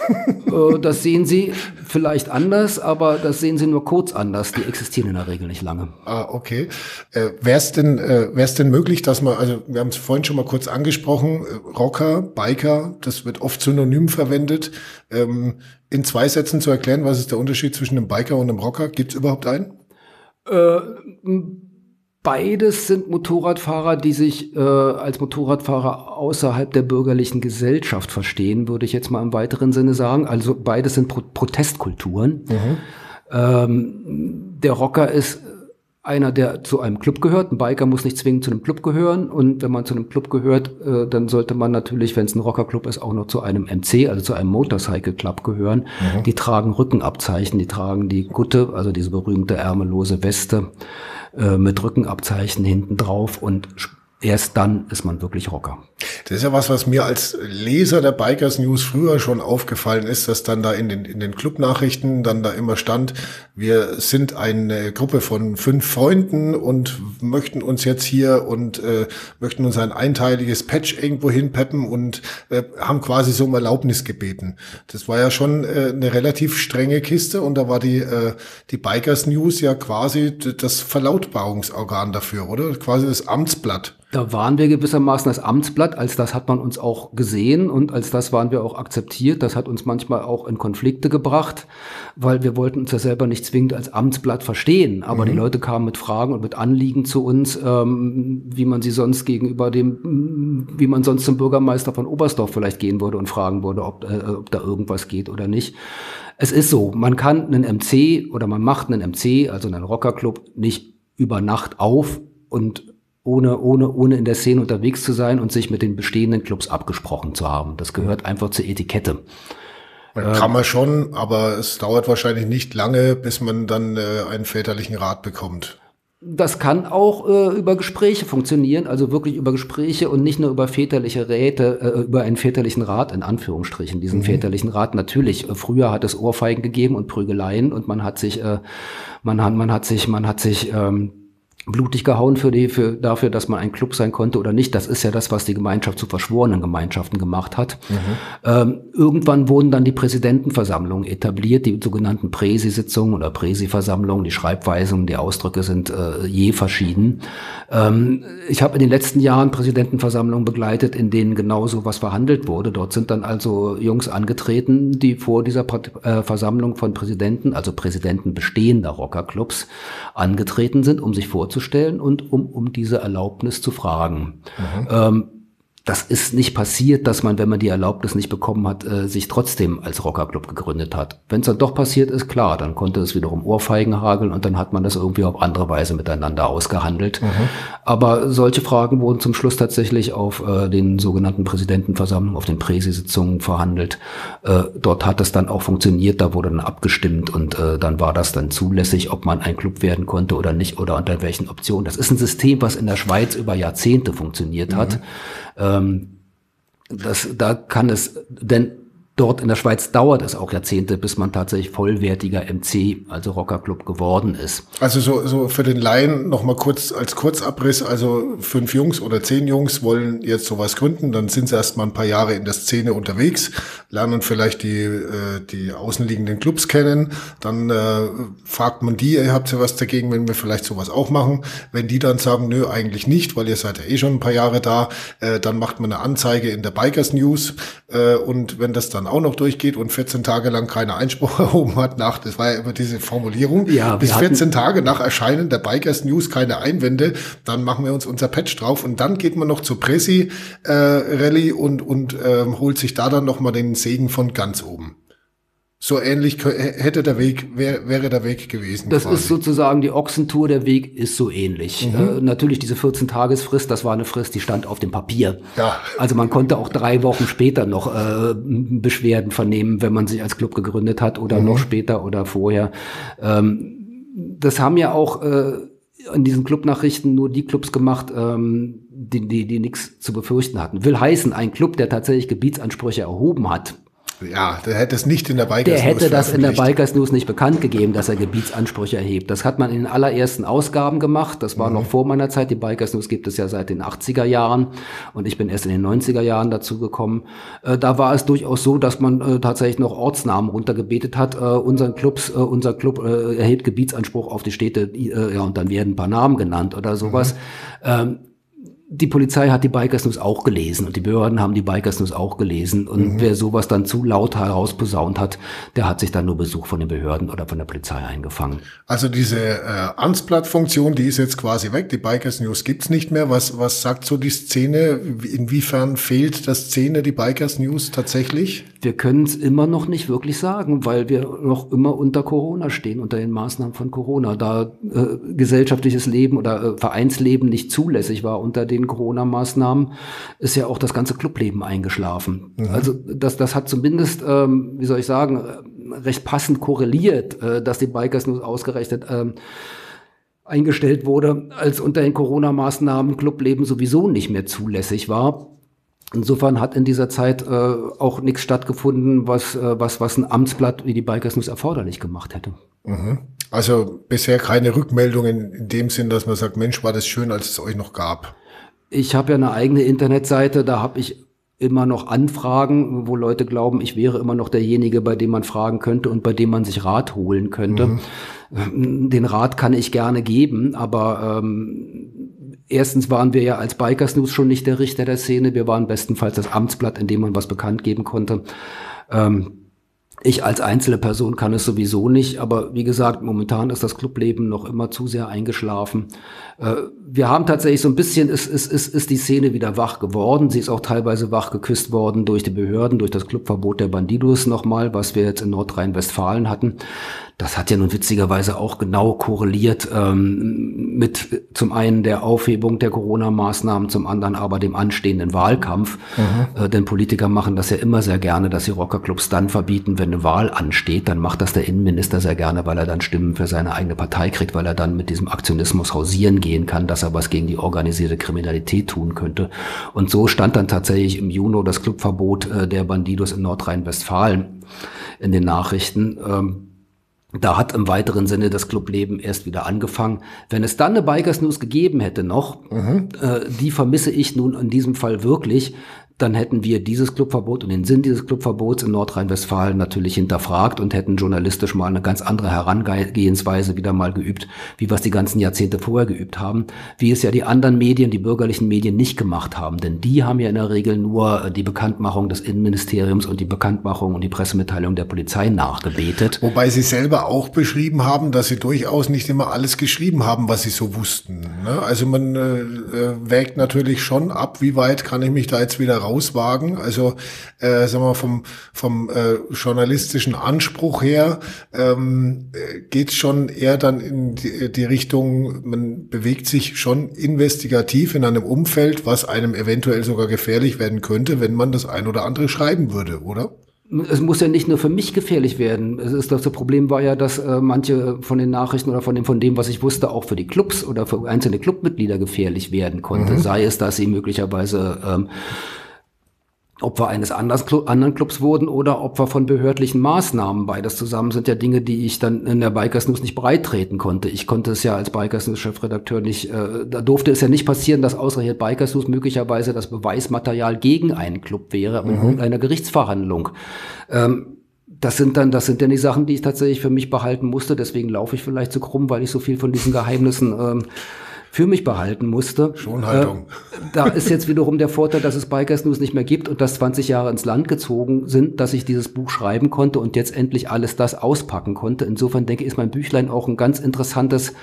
Äh, das sehen Sie vielleicht anders, aber das sehen Sie nur kurz anders. Die existieren in der Regel nicht lange. Ah, okay. Äh, Wäre es denn, äh, wär's denn möglich, dass man, also wir haben es vorhin schon mal kurz angesprochen, äh, Rocker, Biker, das wird oft synonym verwendet. Ähm, in zwei Sätzen zu erklären, was ist der Unterschied zwischen einem Biker und einem Rocker? Gibt es überhaupt einen? Äh, Beides sind Motorradfahrer, die sich äh, als Motorradfahrer außerhalb der bürgerlichen Gesellschaft verstehen, würde ich jetzt mal im weiteren Sinne sagen. Also beides sind Pro Protestkulturen. Mhm. Ähm, der Rocker ist einer, der zu einem Club gehört. Ein Biker muss nicht zwingend zu einem Club gehören. Und wenn man zu einem Club gehört, äh, dann sollte man natürlich, wenn es ein Rockerclub ist, auch noch zu einem MC, also zu einem Motorcycle Club gehören. Mhm. Die tragen Rückenabzeichen, die tragen die Gutte, also diese berühmte ärmellose Weste äh, mit Rückenabzeichen hinten drauf und erst dann ist man wirklich Rocker. Das ist ja was, was mir als Leser der Bikers News früher schon aufgefallen ist, dass dann da in den, in den Clubnachrichten dann da immer stand, wir sind eine Gruppe von fünf Freunden und möchten uns jetzt hier und äh, möchten uns ein einteiliges Patch irgendwo hinpeppen und äh, haben quasi so um Erlaubnis gebeten. Das war ja schon äh, eine relativ strenge Kiste und da war die, äh, die Bikers News ja quasi das Verlautbarungsorgan dafür, oder? Quasi das Amtsblatt. Da waren wir gewissermaßen das Amtsblatt, als das hat man uns auch gesehen und als das waren wir auch akzeptiert. Das hat uns manchmal auch in Konflikte gebracht, weil wir wollten uns ja selber nicht zwingend als Amtsblatt verstehen. Aber mhm. die Leute kamen mit Fragen und mit Anliegen zu uns, ähm, wie man sie sonst gegenüber dem, wie man sonst zum Bürgermeister von Oberstdorf vielleicht gehen würde und fragen würde, ob, äh, ob da irgendwas geht oder nicht. Es ist so, man kann einen MC oder man macht einen MC, also einen Rockerclub, nicht über Nacht auf und ohne, ohne, ohne in der Szene unterwegs zu sein und sich mit den bestehenden Clubs abgesprochen zu haben. Das gehört einfach zur Etikette. Man kann man schon, aber es dauert wahrscheinlich nicht lange, bis man dann äh, einen väterlichen Rat bekommt. Das kann auch äh, über Gespräche funktionieren, also wirklich über Gespräche und nicht nur über väterliche Räte, äh, über einen väterlichen Rat in Anführungsstrichen. Diesen mhm. väterlichen Rat natürlich. Äh, früher hat es Ohrfeigen gegeben und Prügeleien und man hat sich, äh, man hat, man hat sich, man hat sich ähm, blutig gehauen für die, für, dafür, dass man ein Club sein konnte oder nicht. Das ist ja das, was die Gemeinschaft zu verschworenen Gemeinschaften gemacht hat. Mhm. Ähm, irgendwann wurden dann die Präsidentenversammlungen etabliert, die sogenannten Präsi-Sitzungen oder Präsi-Versammlungen. Die Schreibweisungen, die Ausdrücke sind äh, je verschieden. Ähm, ich habe in den letzten Jahren Präsidentenversammlungen begleitet, in denen genau so was verhandelt wurde. Dort sind dann also Jungs angetreten, die vor dieser äh, Versammlung von Präsidenten, also Präsidenten bestehender Rockerclubs, angetreten sind, um sich vorzustellen, vorzustellen und um, um diese Erlaubnis zu fragen. Mhm. Ähm, das ist nicht passiert, dass man, wenn man die Erlaubnis nicht bekommen hat, äh, sich trotzdem als Rockerclub gegründet hat. Wenn es dann doch passiert ist, klar, dann konnte es wiederum Ohrfeigen hageln und dann hat man das irgendwie auf andere Weise miteinander ausgehandelt. Mhm. Aber solche Fragen wurden zum Schluss tatsächlich auf äh, den sogenannten Präsidentenversammlungen, auf den Präsisitzungen verhandelt. Äh, dort hat es dann auch funktioniert, da wurde dann abgestimmt und äh, dann war das dann zulässig, ob man ein Club werden konnte oder nicht oder unter welchen Optionen. Das ist ein System, was in der Schweiz über Jahrzehnte funktioniert mhm. hat. Ähm, das, da kann es, denn Dort in der Schweiz dauert es auch Jahrzehnte, bis man tatsächlich vollwertiger MC, also Rockerclub geworden ist. Also so, so für den Laien noch mal kurz als Kurzabriss, also fünf Jungs oder zehn Jungs wollen jetzt sowas gründen, dann sind sie erst mal ein paar Jahre in der Szene unterwegs, lernen vielleicht die, äh, die außenliegenden Clubs kennen, dann äh, fragt man die, ihr habt ja was dagegen, wenn wir vielleicht sowas auch machen. Wenn die dann sagen, nö, eigentlich nicht, weil ihr seid ja eh schon ein paar Jahre da, äh, dann macht man eine Anzeige in der Bikers News äh, und wenn das dann dann auch noch durchgeht und 14 Tage lang keine Einspruch erhoben hat nach, das war ja immer diese Formulierung, ja, bis 14 Tage nach Erscheinen der Bikers News keine Einwände, dann machen wir uns unser Patch drauf und dann geht man noch zur Pressi äh, Rallye und, und ähm, holt sich da dann nochmal den Segen von ganz oben so ähnlich hätte der Weg, wär, wäre der Weg gewesen. Das quasi. ist sozusagen die Ochsentour, der Weg ist so ähnlich. Mhm. Äh, natürlich diese 14-Tagesfrist, das war eine Frist, die stand auf dem Papier. Ja. Also man konnte auch drei Wochen später noch äh, Beschwerden vernehmen, wenn man sich als Club gegründet hat oder mhm. noch später oder vorher. Ähm, das haben ja auch äh, in diesen Clubnachrichten nur die Clubs gemacht, ähm, die, die, die nichts zu befürchten hatten. Will heißen, ein Club, der tatsächlich Gebietsansprüche erhoben hat, ja, der hätte es nicht in der Bikers News Der hätte das in der Bikers News nicht bekannt gegeben, dass er Gebietsansprüche erhebt. Das hat man in den allerersten Ausgaben gemacht. Das war mhm. noch vor meiner Zeit. Die Bikers News gibt es ja seit den 80er Jahren und ich bin erst in den 90er Jahren dazu gekommen. Äh, da war es durchaus so, dass man äh, tatsächlich noch Ortsnamen runtergebetet hat. Äh, unseren Clubs, äh, unser Club äh, erhebt Gebietsanspruch auf die Städte, äh, ja, und dann werden ein paar Namen genannt oder sowas. Mhm. Ähm, die Polizei hat die Bikers News auch gelesen und die Behörden haben die Bikers News auch gelesen. Und mhm. wer sowas dann zu laut herausposaunt hat, der hat sich dann nur Besuch von den Behörden oder von der Polizei eingefangen. Also diese äh, Amtsblattfunktion, die ist jetzt quasi weg. Die Bikers News gibt's nicht mehr. Was, was sagt so die Szene? Inwiefern fehlt der Szene die Bikers News tatsächlich? Wir können es immer noch nicht wirklich sagen, weil wir noch immer unter Corona stehen, unter den Maßnahmen von Corona. Da äh, gesellschaftliches Leben oder äh, Vereinsleben nicht zulässig war unter den den Corona-Maßnahmen ist ja auch das ganze Clubleben eingeschlafen. Mhm. Also das, das hat zumindest, ähm, wie soll ich sagen, äh, recht passend korreliert, äh, dass die Bikers nur ausgerechnet ähm, eingestellt wurde, als unter den Corona-Maßnahmen Clubleben sowieso nicht mehr zulässig war. Insofern hat in dieser Zeit äh, auch nichts stattgefunden, was, äh, was, was ein Amtsblatt wie die Bikers News erforderlich gemacht hätte. Mhm. Also bisher keine Rückmeldungen in dem Sinn, dass man sagt, Mensch, war das schön, als es euch noch gab. Ich habe ja eine eigene Internetseite, da habe ich immer noch Anfragen, wo Leute glauben, ich wäre immer noch derjenige, bei dem man fragen könnte und bei dem man sich Rat holen könnte. Mhm. Den Rat kann ich gerne geben, aber ähm, erstens waren wir ja als Bikers News schon nicht der Richter der Szene. Wir waren bestenfalls das Amtsblatt, in dem man was bekannt geben konnte. Ähm, ich als einzelne Person kann es sowieso nicht, aber wie gesagt, momentan ist das Clubleben noch immer zu sehr eingeschlafen. Äh, wir haben tatsächlich so ein bisschen, ist, ist, ist, ist die Szene wieder wach geworden. Sie ist auch teilweise wach geküsst worden durch die Behörden, durch das Clubverbot der Bandidos nochmal, was wir jetzt in Nordrhein-Westfalen hatten. Das hat ja nun witzigerweise auch genau korreliert ähm, mit zum einen der Aufhebung der Corona-Maßnahmen, zum anderen aber dem anstehenden Wahlkampf. Mhm. Äh, denn Politiker machen das ja immer sehr gerne, dass sie Rockerclubs dann verbieten, wenn eine Wahl ansteht. Dann macht das der Innenminister sehr gerne, weil er dann Stimmen für seine eigene Partei kriegt, weil er dann mit diesem Aktionismus hausieren gehen kann, dass er was gegen die organisierte Kriminalität tun könnte. Und so stand dann tatsächlich im Juni das Clubverbot äh, der Bandidos in Nordrhein-Westfalen in den Nachrichten. Ähm, Da hat im weiteren Sinne das Clubleben erst wieder angefangen. Wenn es dann eine Bikers News gegeben hätte noch, mhm. äh, die vermisse ich nun in diesem Fall wirklich, dann hätten wir dieses Clubverbot und den Sinn dieses Clubverbots in Nordrhein-Westfalen natürlich hinterfragt und hätten journalistisch mal eine ganz andere Herangehensweise wieder mal geübt, wie wir es die ganzen Jahrzehnte vorher geübt haben, wie es ja die anderen Medien, die bürgerlichen Medien nicht gemacht haben. Denn die haben ja in der Regel nur die Bekanntmachung des Innenministeriums und die Bekanntmachung und die Pressemitteilung der Polizei nachgebetet. Wobei sie selber auch beschrieben haben, dass sie durchaus nicht immer alles geschrieben haben, was sie so wussten. Ne? Also man äh, äh wägt natürlich schon ab, wie weit kann ich mich da jetzt wieder rauswagen. Also äh, sagen wir vom vom äh, journalistischen Anspruch her ähm, geht schon eher dann in die, die Richtung, man bewegt sich schon investigativ in einem Umfeld, was einem eventuell sogar gefährlich werden könnte, wenn man das ein oder andere schreiben würde, oder? es muss ja nicht nur für mich gefährlich werden. Es ist das, das Problem war ja, dass äh, manche von den Nachrichten oder von dem, von dem, was ich wusste, auch für die Clubs oder für einzelne Clubmitglieder gefährlich werden konnte. Mhm. Sei es, dass sie möglicherweise ähm, Opfer eines anderen Clubs wurden oder Opfer von behördlichen Maßnahmen. Beides zusammen sind ja Dinge, die ich dann in der Bikers News nicht breitreten konnte. Ich konnte es ja als Bikers News Chefredakteur nicht, äh, da durfte es ja nicht passieren, dass ausreichend Bikers News möglicherweise das Beweismaterial gegen einen Club wäre, mhm. in irgendeiner Gerichtsverhandlung. Ähm, das sind dann, das sind dann die Sachen, die ich tatsächlich für mich behalten musste. Deswegen laufe ich vielleicht zu so krumm, weil ich so viel von diesen Geheimnissen ähm, für mich behalten musste. Schonhaltung. Äh, da ist jetzt wiederum der Vorteil, dass es Bikers News nicht mehr gibt und dass 20 Jahre ins Land gezogen sind, dass ich dieses Buch schreiben konnte und jetzt endlich alles das auspacken konnte. Insofern denke ich, ist mein Büchlein auch ein ganz interessantes,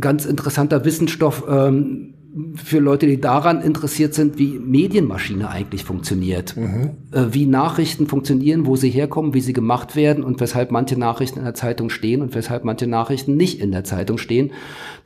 ganz interessanter Wissensstoff, ähm, für Leute, die daran interessiert sind, wie Medienmaschine eigentlich funktioniert, mhm. äh, wie Nachrichten funktionieren, wo sie herkommen, wie sie gemacht werden und weshalb manche Nachrichten in der Zeitung stehen und weshalb manche Nachrichten nicht in der Zeitung stehen.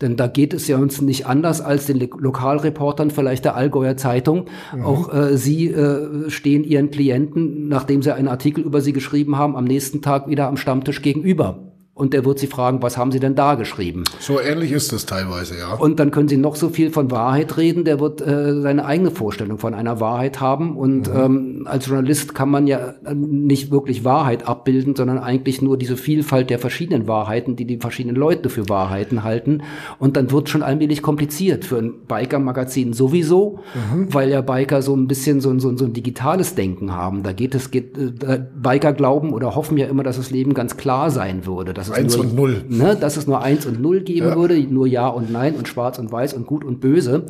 Denn da geht es ja uns nicht anders als den Lokalreportern vielleicht der Allgäuer Zeitung. Mhm. Auch äh, sie äh, stehen ihren Klienten, nachdem sie einen Artikel über sie geschrieben haben, am nächsten Tag wieder am Stammtisch gegenüber und der wird sie fragen, was haben Sie denn da geschrieben? So ähnlich ist es teilweise, ja. Und dann können Sie noch so viel von Wahrheit reden, der wird äh, seine eigene Vorstellung von einer Wahrheit haben. Und mhm. ähm, als Journalist kann man ja nicht wirklich Wahrheit abbilden, sondern eigentlich nur diese Vielfalt der verschiedenen Wahrheiten, die die verschiedenen Leute für Wahrheiten halten. Und dann wird schon allmählich kompliziert für ein Biker-Magazin sowieso, mhm. weil ja Biker so ein bisschen so, so, so ein digitales Denken haben. Da geht es, geht, äh, Biker glauben oder hoffen ja immer, dass das Leben ganz klar sein würde. Das dass es eins nur, und null. Ne, dass es nur eins und null geben ja. würde, nur Ja und Nein und Schwarz und Weiß und Gut und Böse.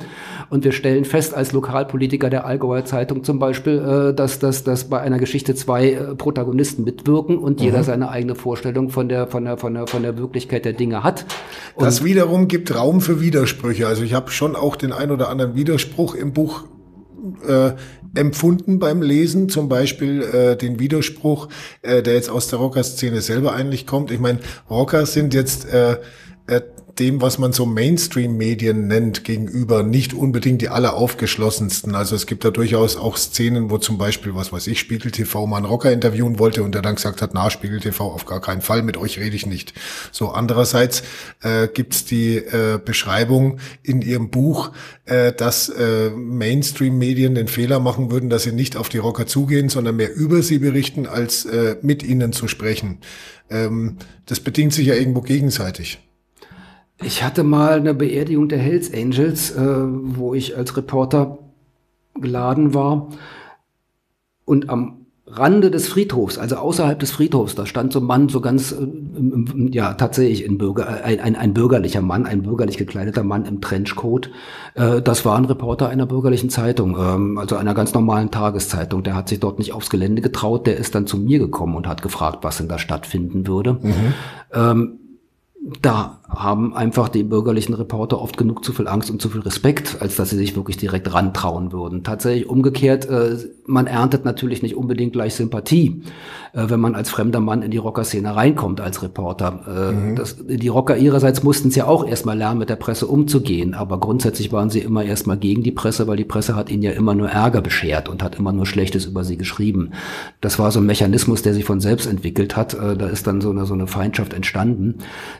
Und wir stellen fest als Lokalpolitiker der Allgäuer Zeitung zum Beispiel, äh, dass, dass, dass bei einer Geschichte zwei äh, Protagonisten mitwirken und mhm. jeder seine eigene Vorstellung von der, von, der, von, der, von der Wirklichkeit der Dinge hat. Und das wiederum gibt Raum für Widersprüche. Also ich habe schon auch den ein oder anderen Widerspruch im Buch äh, empfunden beim Lesen, zum Beispiel äh, den Widerspruch, äh, der jetzt aus der Rocker-Szene selber eigentlich kommt. Ich meine, Rocker sind jetzt äh, äh, dem, was man so Mainstream-Medien nennt, gegenüber nicht unbedingt die alleraufgeschlossensten. Also es gibt da durchaus auch Szenen, wo zum Beispiel, was weiß ich, Spiegel TV mal einen Rocker interviewen wollte und der dann gesagt hat, na, Spiegel TV auf gar keinen Fall, mit euch rede ich nicht. So, andererseits äh, gibt's die äh, Beschreibung in ihrem Buch, äh, dass äh, Mainstream-Medien den Fehler machen würden, dass sie nicht auf die Rocker zugehen, sondern mehr über sie berichten, als äh, mit ihnen zu sprechen. Ähm, das bedingt sich ja irgendwo gegenseitig. Ich hatte mal eine Beerdigung der Hells Angels, äh, wo ich als Reporter geladen war. Und am Rande des Friedhofs, also außerhalb des Friedhofs, da stand so ein Mann, so ganz, äh, ja, tatsächlich ein, Bürger, ein, ein, ein bürgerlicher Mann, ein bürgerlich gekleideter Mann im Trenchcoat. Äh, das war ein Reporter einer bürgerlichen Zeitung, ähm, also einer ganz normalen Tageszeitung. Der hat sich dort nicht aufs Gelände getraut, der ist dann zu mir gekommen und hat gefragt, was denn da stattfinden würde. Mhm. Ähm, da haben einfach die bürgerlichen Reporter oft genug zu viel Angst und zu viel Respekt, als dass sie sich wirklich direkt rantrauen würden. Tatsächlich umgekehrt, äh, man erntet natürlich nicht unbedingt gleich Sympathie, äh, wenn man als fremder Mann in die Rockerszene reinkommt als Reporter. Äh, mhm. das, die Rocker ihrerseits mussten es ja auch erstmal lernen, mit der Presse umzugehen, aber grundsätzlich waren sie immer erstmal gegen die Presse, weil die Presse hat ihnen ja immer nur Ärger beschert und hat immer nur Schlechtes über sie geschrieben. Das war so ein Mechanismus, der sich von selbst entwickelt hat. Da ist dann so eine, so eine Feindschaft entstanden.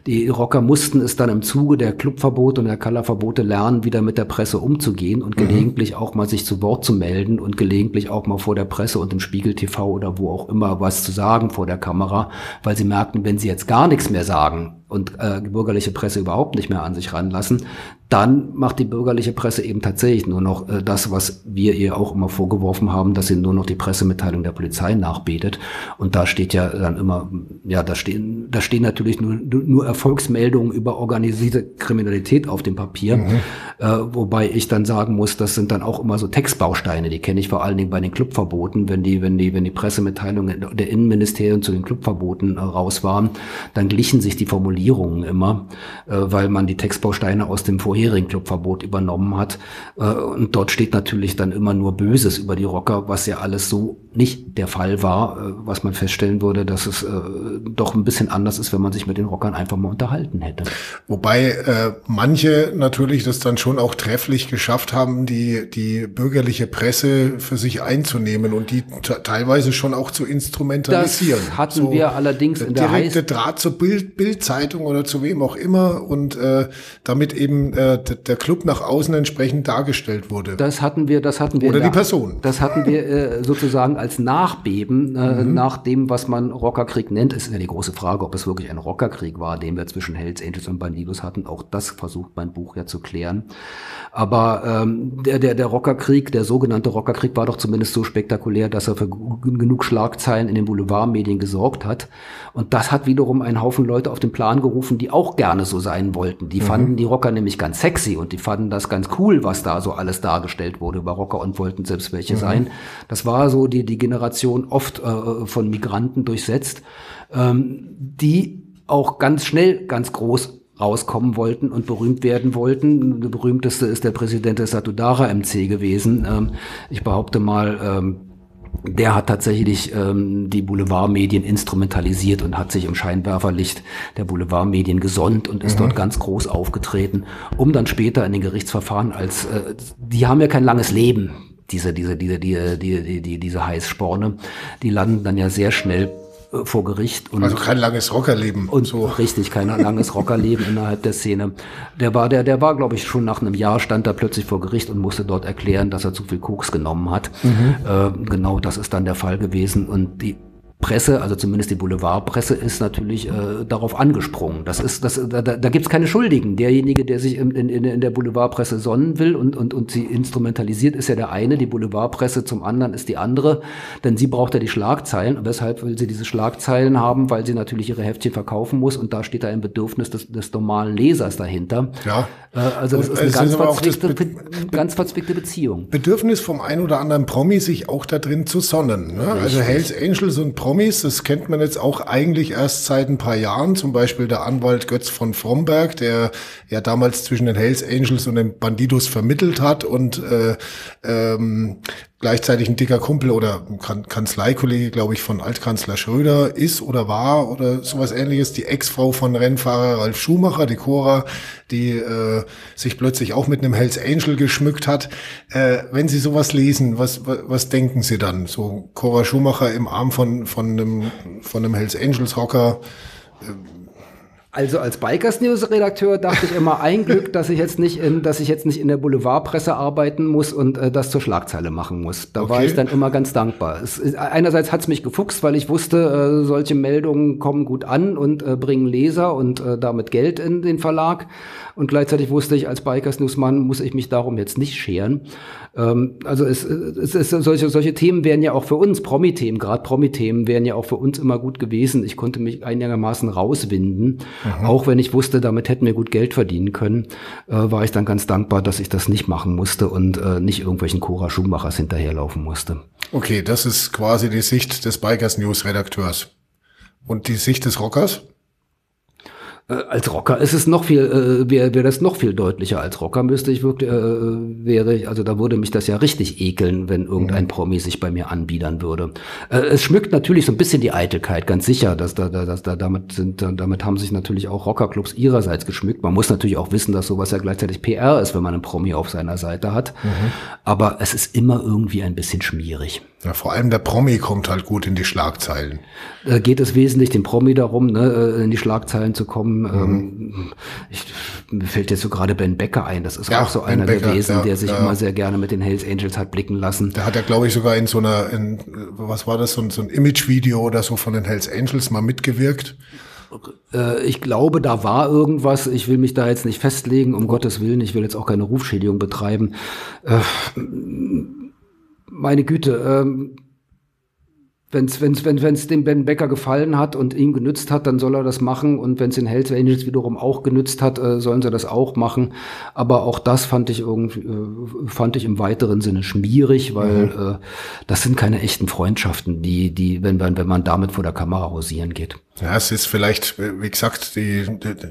Die Rocker mussten mussten es dann im Zuge der Clubverbote und der Colorverbote lernen, wieder mit der Presse umzugehen und mhm. gelegentlich auch mal sich zu Wort zu melden und gelegentlich auch mal vor der Presse und im Spiegel TV oder wo auch immer was zu sagen vor der Kamera, weil sie merkten, wenn sie jetzt gar nichts mehr sagen, und äh, die bürgerliche Presse überhaupt nicht mehr an sich ranlassen, dann macht die bürgerliche Presse eben tatsächlich nur noch äh, das, was wir ihr auch immer vorgeworfen haben, dass sie nur noch die Pressemitteilung der Polizei nachbetet. Und da steht ja dann immer, ja, da stehen, da stehen natürlich nur, nur Erfolgsmeldungen über organisierte Kriminalität auf dem Papier, mhm. Äh, wobei ich dann sagen muss, das sind dann auch immer so Textbausteine, die kenne ich vor allen Dingen bei den Clubverboten, wenn die, wenn die, wenn die Pressemitteilungen der Innenministerien zu den Clubverboten äh, raus waren, dann glichen sich die Formulierungen immer, äh, weil man die Textbausteine aus dem vorherigen Clubverbot übernommen hat. Äh, und dort steht natürlich dann immer nur Böses über die Rocker, was ja alles so nicht der Fall war, äh, was man feststellen würde, dass es äh, doch ein bisschen anders ist, wenn man sich mit den Rockern einfach mal unterhalten hätte. Wobei manche natürlich das dann schon auch trefflich geschafft haben, die, die bürgerliche Presse für sich einzunehmen und die teilweise schon auch zu instrumentalisieren. Das hatten so wir allerdings in der direkte Draht zur Bild, Bildzeitung oder zu wem auch immer und äh, damit eben äh, der Club nach außen entsprechend dargestellt wurde. Das hatten wir, das hatten wir. Oder die Person. Das hatten wir äh, sozusagen als Nachbeben äh, mhm. nach dem, was man Rockerkrieg nennt. Es ist ja die große Frage, ob es wirklich ein Rockerkrieg war, den wir zwischen Hells Angels und Bandidos hatten. Auch das versucht mein Buch ja zu klären. Aber ähm, der, der, der Rockerkrieg, der sogenannte Rockerkrieg, war doch zumindest so spektakulär, dass er für genug Schlagzeilen in den Boulevardmedien gesorgt hat. Und das hat wiederum einen Haufen Leute auf den Plan gerufen, die auch gerne so sein wollten. Die mhm. fanden die Rocker nämlich ganz sexy und die fanden das ganz cool, was da so alles dargestellt wurde über Rocker und wollten selbst welche mhm. sein. Das war so die, die Generation oft äh, von Migranten durchsetzt, ähm, die auch ganz schnell ganz groß rauskommen wollten und berühmt werden wollten. Der berühmteste ist der Präsident des Satudara MC gewesen. Ähm, ich behaupte mal, ähm, der hat tatsächlich ähm, die Boulevardmedien instrumentalisiert und hat sich im Scheinwerferlicht der Boulevardmedien gesonnt und ist mhm. dort ganz groß aufgetreten, um dann später in den Gerichtsverfahren als, äh, die haben ja kein langes Leben, diese, diese, diese, die, die, die, die, diese Heißsporne, die landen dann ja sehr schnell vor Gericht. Und, also kein langes Rockerleben. Und so. richtig, kein langes Rockerleben innerhalb der Szene. Der war, der, der war, glaube ich, schon nach einem Jahr stand er plötzlich vor Gericht und musste dort erklären, dass er zu viel Koks genommen hat. Mhm. Äh, genau, das ist dann der Fall gewesen. Und die Presse, also zumindest die Boulevardpresse, ist natürlich äh, darauf angesprungen. Das ist, das, da, da gibt es keine Schuldigen. Derjenige, der sich in, in, in der Boulevardpresse sonnen will und, und, und sie instrumentalisiert, ist ja der eine. Die Boulevardpresse zum anderen ist die andere. Denn sie braucht ja die Schlagzeilen. Und weshalb will sie diese Schlagzeilen haben? Weil sie natürlich ihre Heftchen verkaufen muss. Und da steht da ein Bedürfnis des, des normalen Lesers dahinter. Ja. Äh, also das ist eine ganz verzwickte, ganz verzwickte Beziehung. Bedürfnis vom einen oder anderen Promi, sich auch da drin zu sonnen. Ne? Also Hells Angels und Promis, das kennt man jetzt auch eigentlich erst seit ein paar Jahren. Zum Beispiel der Anwalt Götz von Fromberg, der ja damals zwischen den Hells Angels und den Bandidos vermittelt hat und äh, ähm, gleichzeitig ein dicker Kumpel oder Kanzleikollege, glaube ich, von Altkanzler Schröder ist oder war oder sowas ähnliches. Die Ex-Frau von Rennfahrer Ralf Schumacher, die Cora, die äh, sich plötzlich auch mit einem Hells Angel geschmückt hat. Äh, wenn Sie sowas lesen, was, was, was denken Sie dann? So Cora Schumacher im Arm von, von, einem, von einem Hells Angels Rocker. Äh, also als Bikers News Redakteur dachte ich immer ein Glück, dass ich jetzt nicht in, dass ich jetzt nicht in der Boulevardpresse arbeiten muss und äh, das zur Schlagzeile machen muss. Da okay. war ich dann immer ganz dankbar. Es, einerseits hat's mich gefuchst, weil ich wusste, äh, solche Meldungen kommen gut an und äh, bringen Leser und äh, damit Geld in den Verlag. Und gleichzeitig wusste ich, als Bikers Newsmann muss ich mich darum jetzt nicht scheren. Ähm, also es, es ist solche, solche Themen wären ja auch für uns, Promi-Themen, gerade Promi-Themen wären ja auch für uns immer gut gewesen. Ich konnte mich einigermaßen rauswinden. Mhm. Auch wenn ich wusste, damit hätten wir gut Geld verdienen können, äh, war ich dann ganz dankbar, dass ich das nicht machen musste und äh, nicht irgendwelchen Cora Schumachers hinterherlaufen musste. Okay, das ist quasi die Sicht des Bikers News Redakteurs. Und die Sicht des Rockers? Äh, als Rocker ist es noch viel, äh, wäre wär das noch viel deutlicher. Als Rocker müsste ich wirklich, äh, wäre ich, also da würde mich das ja richtig ekeln, wenn irgendein mhm. Promi sich bei mir anbiedern würde. Äh, es schmückt natürlich so ein bisschen die Eitelkeit, ganz sicher, dass da, dass da damit sind, damit haben sich natürlich auch Rockerclubs ihrerseits geschmückt. Man muss natürlich auch wissen, dass sowas ja gleichzeitig PR ist, wenn man einen Promi auf seiner Seite hat. Mhm. Aber es ist immer irgendwie ein bisschen schmierig. Ja, vor allem der Promi kommt halt gut in die Schlagzeilen. Da geht es wesentlich dem Promi darum, ne, äh, in die Schlagzeilen zu kommen. Mhm. Ähm, ich, mir fällt jetzt so gerade Ben Becker ein. Das ist ja, auch so ben einer Becker, gewesen, ja, der sich immer sehr gerne mit den Hells Angels hat blicken lassen. Der hat ja, glaube ich, sogar in so einer, in, was war das, so ein, so ein Image-Video oder so von den Hells Angels mal mitgewirkt. Äh, ich glaube, da war irgendwas. Ich will mich da jetzt nicht festlegen, um Gottes Willen. Ich will jetzt auch keine Rufschädigung betreiben. Äh, meine Güte, ähm, wenn's, wenn's, wenn es dem Ben Becker gefallen hat und ihm genützt hat, dann soll er das machen. Und wenn es den Hells Angels wiederum auch genützt hat, äh, sollen sie das auch machen. Aber auch das fand ich irgendwie, äh, fand ich im weiteren Sinne schmierig, weil mhm. äh, das sind keine echten Freundschaften, die, die, wenn, wenn, wenn man damit vor der Kamera rosieren geht. Ja, es ist vielleicht, wie gesagt, die, die die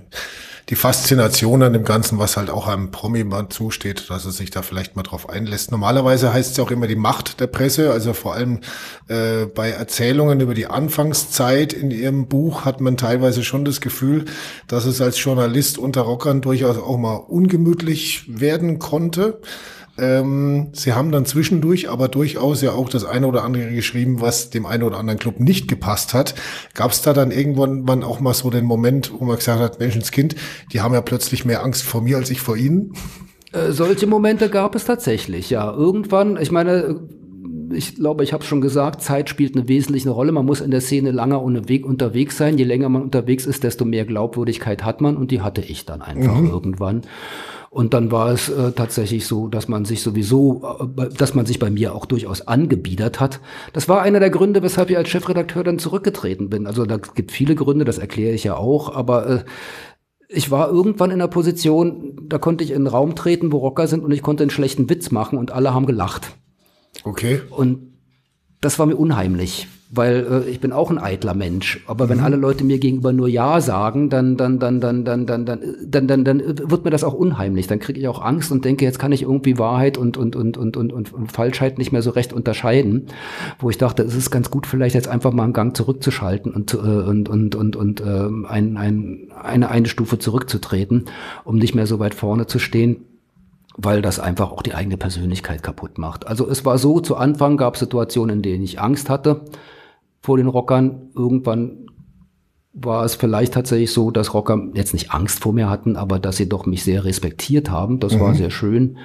Faszination an dem Ganzen, was halt auch einem Promi mal zusteht, dass er sich da vielleicht mal drauf einlässt. Normalerweise heißt es ja auch immer die Macht der Presse, also vor allem äh, bei Erzählungen über die Anfangszeit in ihrem Buch hat man teilweise schon das Gefühl, dass es als Journalist unter Rockern durchaus auch mal ungemütlich werden konnte. Ähm, sie haben dann zwischendurch aber durchaus ja auch das eine oder andere geschrieben, was dem einen oder anderen Club nicht gepasst hat. Gab es da dann irgendwann auch mal so den Moment, wo man gesagt hat, Menschenskind, die haben ja plötzlich mehr Angst vor mir als ich vor ihnen? Äh, solche Momente gab es tatsächlich, ja. Irgendwann, ich meine, ich glaube, ich habe schon gesagt, Zeit spielt eine wesentliche Rolle. Man muss in der Szene lange unterwegs sein. Je länger man unterwegs ist, desto mehr Glaubwürdigkeit hat man und die hatte ich dann einfach mhm. irgendwann. Und dann war es äh, tatsächlich so, dass man sich sowieso, äh, dass man sich bei mir auch durchaus angebiedert hat. Das war einer der Gründe, weshalb ich als Chefredakteur dann zurückgetreten bin. Also da gibt viele Gründe, das erkläre ich ja auch, aber äh, ich war irgendwann in der Position, da konnte ich in einen Raum treten, wo Rocker sind und ich konnte einen schlechten Witz machen und alle haben gelacht. Okay. Und das war mir unheimlich weil äh, ich bin auch ein eitler Mensch. Aber mhm. wenn alle Leute mir gegenüber nur Ja sagen, dann, dann, dann, dann, dann, dann, dann, dann, dann, dann wird mir das auch unheimlich. Dann kriege ich auch Angst und denke, jetzt kann ich irgendwie Wahrheit und, und, und, und, und, und, und Falschheit nicht mehr so recht unterscheiden. Wo ich dachte, es ist ganz gut, vielleicht jetzt einfach mal einen Gang zurückzuschalten und, äh, und, und, und, und äh, ein, ein, eine, eine Stufe zurückzutreten, um nicht mehr so weit vorne zu stehen weil das einfach auch die eigene Persönlichkeit kaputt macht. Also es war so, zu Anfang gab es Situationen, in denen ich Angst hatte, vor den Rockern. Irgendwann war es vielleicht tatsächlich so, dass Rocker jetzt nicht Angst vor mir hatten, aber dass sie doch mich sehr respektiert haben. Das mhm. war sehr schön.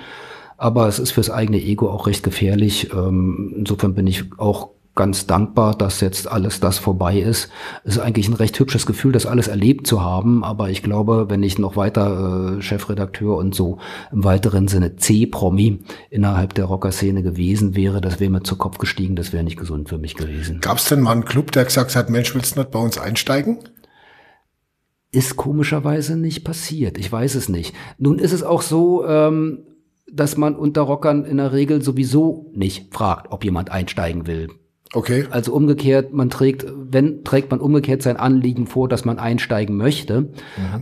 Aber es ist fürs eigene Ego auch recht gefährlich. Ähm, insofern bin ich auch ganz dankbar, dass jetzt alles das vorbei ist. Es ist eigentlich ein recht hübsches Gefühl, das alles erlebt zu haben, aber ich glaube, wenn ich noch weiter äh, Chefredakteur und so im weiteren Sinne C-Promi innerhalb der Rocker-Szene gewesen wäre, das wäre mir zu Kopf gestiegen, das wäre nicht gesund für mich gewesen. Gab es denn mal einen Club, der gesagt hat, Mensch, willst du nicht bei uns einsteigen? Ist komischerweise nicht passiert. Ich weiß es nicht. Nun ist es auch so, ähm, dass man unter Rockern in der Regel sowieso nicht fragt, ob jemand einsteigen will. Okay. Also umgekehrt, man trägt, wenn, trägt man umgekehrt sein Anliegen vor, dass man einsteigen möchte. Mhm.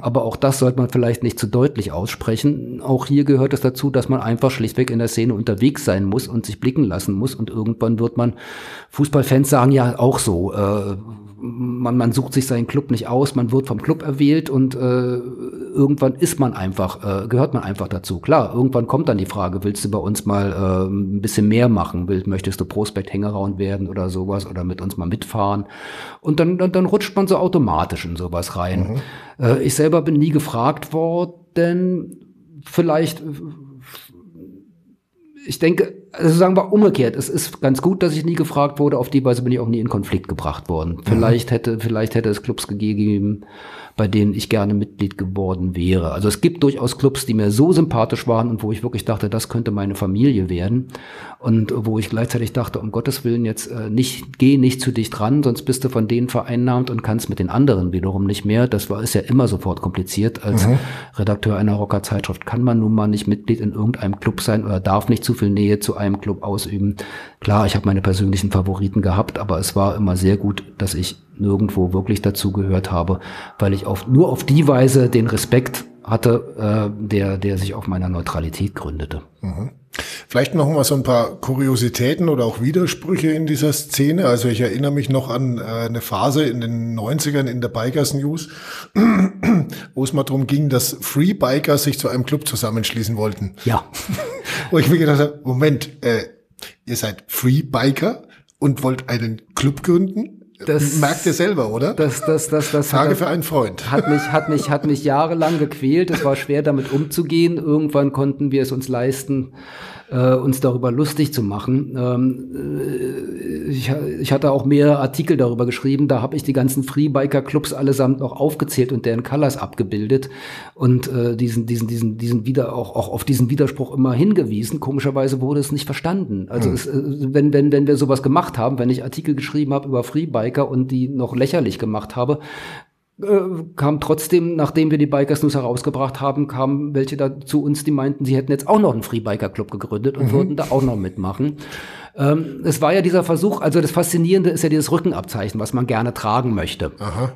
Aber auch das sollte man vielleicht nicht zu deutlich aussprechen. Auch hier gehört es dazu, dass man einfach schlichtweg in der Szene unterwegs sein muss und sich blicken lassen muss. Und irgendwann wird man, Fußballfans sagen ja auch so, äh, man, man sucht sich seinen Club nicht aus, man wird vom Club erwählt und äh, irgendwann ist man einfach, äh, gehört man einfach dazu. Klar, irgendwann kommt dann die Frage, willst du bei uns mal äh, ein bisschen mehr machen? Will, möchtest du Prospekt-Hängeround werden oder sowas oder mit uns mal mitfahren? Und dann, dann, dann rutscht man so automatisch in sowas rein. Mhm. Äh, ich selber bin nie gefragt worden, vielleicht ich denke, also sagen wir umgekehrt, es ist ganz gut, dass ich nie gefragt wurde, auf die Weise bin ich auch nie in Konflikt gebracht worden. Mhm. Vielleicht hätte, vielleicht hätte es Clubs gegeben, bei denen ich gerne Mitglied geworden wäre. Also es gibt durchaus Clubs, die mir so sympathisch waren und wo ich wirklich dachte, das könnte meine Familie werden. Und wo ich gleichzeitig dachte, um Gottes Willen jetzt äh, nicht, geh nicht zu dicht dran, sonst bist du von denen vereinnahmt und kannst mit den anderen wiederum nicht mehr. Das war, ist ja immer sofort kompliziert. Als mhm. Redakteur einer Rockerzeitschrift kann man nun mal nicht Mitglied in irgendeinem Club sein oder darf nicht zu viel Nähe zu einem Club ausüben. Klar, ich habe meine persönlichen Favoriten gehabt, aber es war immer sehr gut, dass ich nirgendwo wirklich dazu gehört habe, weil ich auf, nur auf die Weise den Respekt hatte, äh, der, der sich auf meiner Neutralität gründete. Mhm. Vielleicht noch mal so ein paar Kuriositäten oder auch Widersprüche in dieser Szene. Also ich erinnere mich noch an äh, eine Phase in den 90ern in der Bikers News, wo es mal darum ging, dass Free Bikers sich zu einem Club zusammenschließen wollten. Ja. wo ich mir gedacht habe, Moment, äh, ihr seid Free Biker? und wollt einen Club gründen? Das merkt ihr selber, oder? Das, das, das, das Frage für einen Freund. Hat mich, hat mich, hat mich jahrelang gequält. Es war schwer, damit umzugehen. Irgendwann konnten wir es uns leisten, äh, uns darüber lustig zu machen. Ähm, äh, ich, ich hatte auch mehrere Artikel darüber geschrieben, da habe ich die ganzen Freebiker-Clubs allesamt noch aufgezählt und deren Colors abgebildet und äh, diesen, diesen, diesen, diesen wieder auch, auch auf diesen Widerspruch immer hingewiesen. Komischerweise wurde es nicht verstanden. Also hm. es, äh, wenn, wenn, wenn wir sowas gemacht haben, wenn ich Artikel geschrieben habe über Freebiker und die noch lächerlich gemacht habe, kam trotzdem, nachdem wir die Bikers News herausgebracht haben, kamen welche da zu uns, die meinten, sie hätten jetzt auch noch einen Free Biker Club gegründet und mhm. würden da auch noch mitmachen. Ähm, es war ja dieser Versuch, also das Faszinierende ist ja dieses Rückenabzeichen, was man gerne tragen möchte. Aha.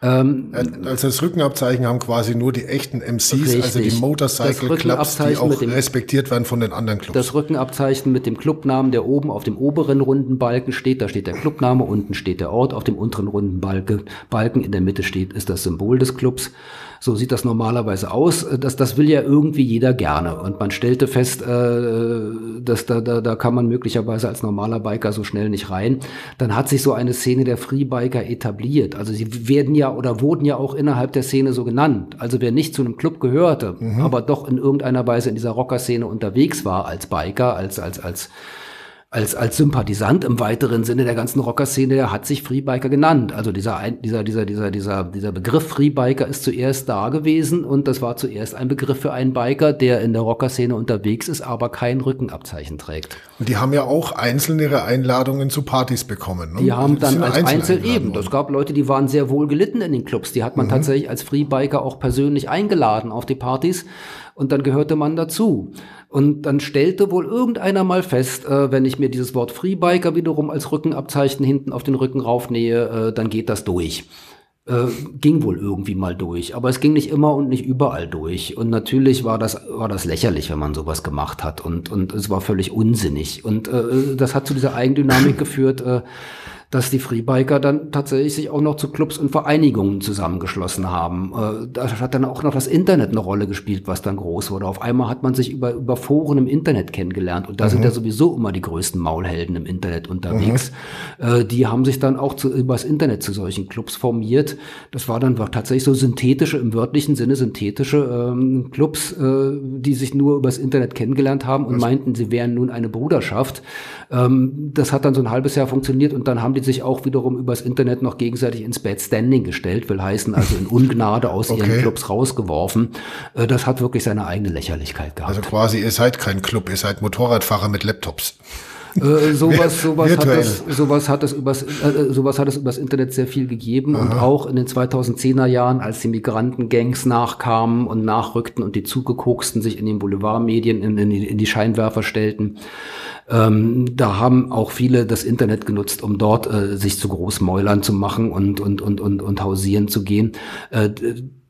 Ähm, also das Rückenabzeichen haben quasi nur die echten MCs, richtig. also die Motorcycle Clubs, die auch dem, respektiert werden von den anderen Clubs. Das Rückenabzeichen mit dem Clubnamen, der oben auf dem oberen runden Balken steht, da steht der Clubname, unten steht der Ort, auf dem unteren runden Balken, Balken in der Mitte steht, ist das Symbol des Clubs. So sieht das normalerweise aus. Das, das will ja irgendwie jeder gerne. Und man stellte fest, äh, dass da, da, da kann man möglicherweise als normaler Biker so schnell nicht rein. Dann hat sich so eine Szene der Freebiker etabliert. Also sie werden ja oder wurden ja auch innerhalb der Szene so genannt. Also wer nicht zu einem Club gehörte, mhm. aber doch in irgendeiner Weise in dieser Rocker-Szene unterwegs war als Biker, als, als, als als, als Sympathisant im weiteren Sinne der ganzen Rocker-Szene, der hat sich Freebiker genannt. Also dieser, dieser, dieser, dieser, dieser, dieser Begriff Freebiker ist zuerst da gewesen und das war zuerst ein Begriff für einen Biker, der in der Rocker-Szene unterwegs ist, aber kein Rückenabzeichen trägt. Und die haben ja auch einzeln ihre Einladungen zu Partys bekommen. Ne? Die haben dann als Einzel eben. Es gab Leute, die waren sehr wohl gelitten in den Clubs. Die hat man mhm. tatsächlich als Freebiker auch persönlich eingeladen auf die Partys und dann gehörte man dazu. Und dann stellte wohl irgendeiner mal fest, äh, wenn ich mir dieses Wort Freebiker wiederum als Rückenabzeichen hinten auf den Rücken raufnähe, äh, dann geht das durch. Äh, ging wohl irgendwie mal durch, aber es ging nicht immer und nicht überall durch. Und natürlich war das, war das lächerlich, wenn man sowas gemacht hat und, und es war völlig unsinnig. Und äh, das hat zu dieser Eigendynamik geführt, äh, dass die Freebiker dann tatsächlich sich auch noch zu Clubs und Vereinigungen zusammengeschlossen haben. Äh, da hat dann auch noch das Internet eine Rolle gespielt, was dann groß wurde. Auf einmal hat man sich über, über Foren im Internet kennengelernt und da mhm. sind ja sowieso immer die größten Maulhelden im Internet unterwegs. Mhm. Äh, die haben sich dann auch zu, übers Internet zu solchen Clubs formiert. Das war dann tatsächlich so synthetische, im wörtlichen Sinne synthetische ähm, Clubs, äh, die sich nur übers Internet kennengelernt haben und was? meinten, sie wären nun eine Bruderschaft. Ähm, das hat dann so ein halbes Jahr funktioniert und dann haben die sich auch wiederum übers Internet noch gegenseitig ins Bad Standing gestellt, will heißen, also in Ungnade aus okay. ihren Clubs rausgeworfen. Äh, das hat wirklich seine eigene Lächerlichkeit gehabt. Also quasi, ihr seid kein Club, ihr seid Motorradfahrer mit Laptops. Äh, sowas, sowas, hat es, sowas hat es übers, äh, sowas hat es übers Internet sehr viel gegeben Aha. und auch in den 2010er Jahren, als die Migrantengangs nachkamen und nachrückten und die Zugekoksten sich in den Boulevardmedien in, in, in die Scheinwerfer stellten. Ähm, da haben auch viele das Internet genutzt, um dort äh, sich zu Großmäulern zu machen und, und, und, und, und hausieren zu gehen. Äh,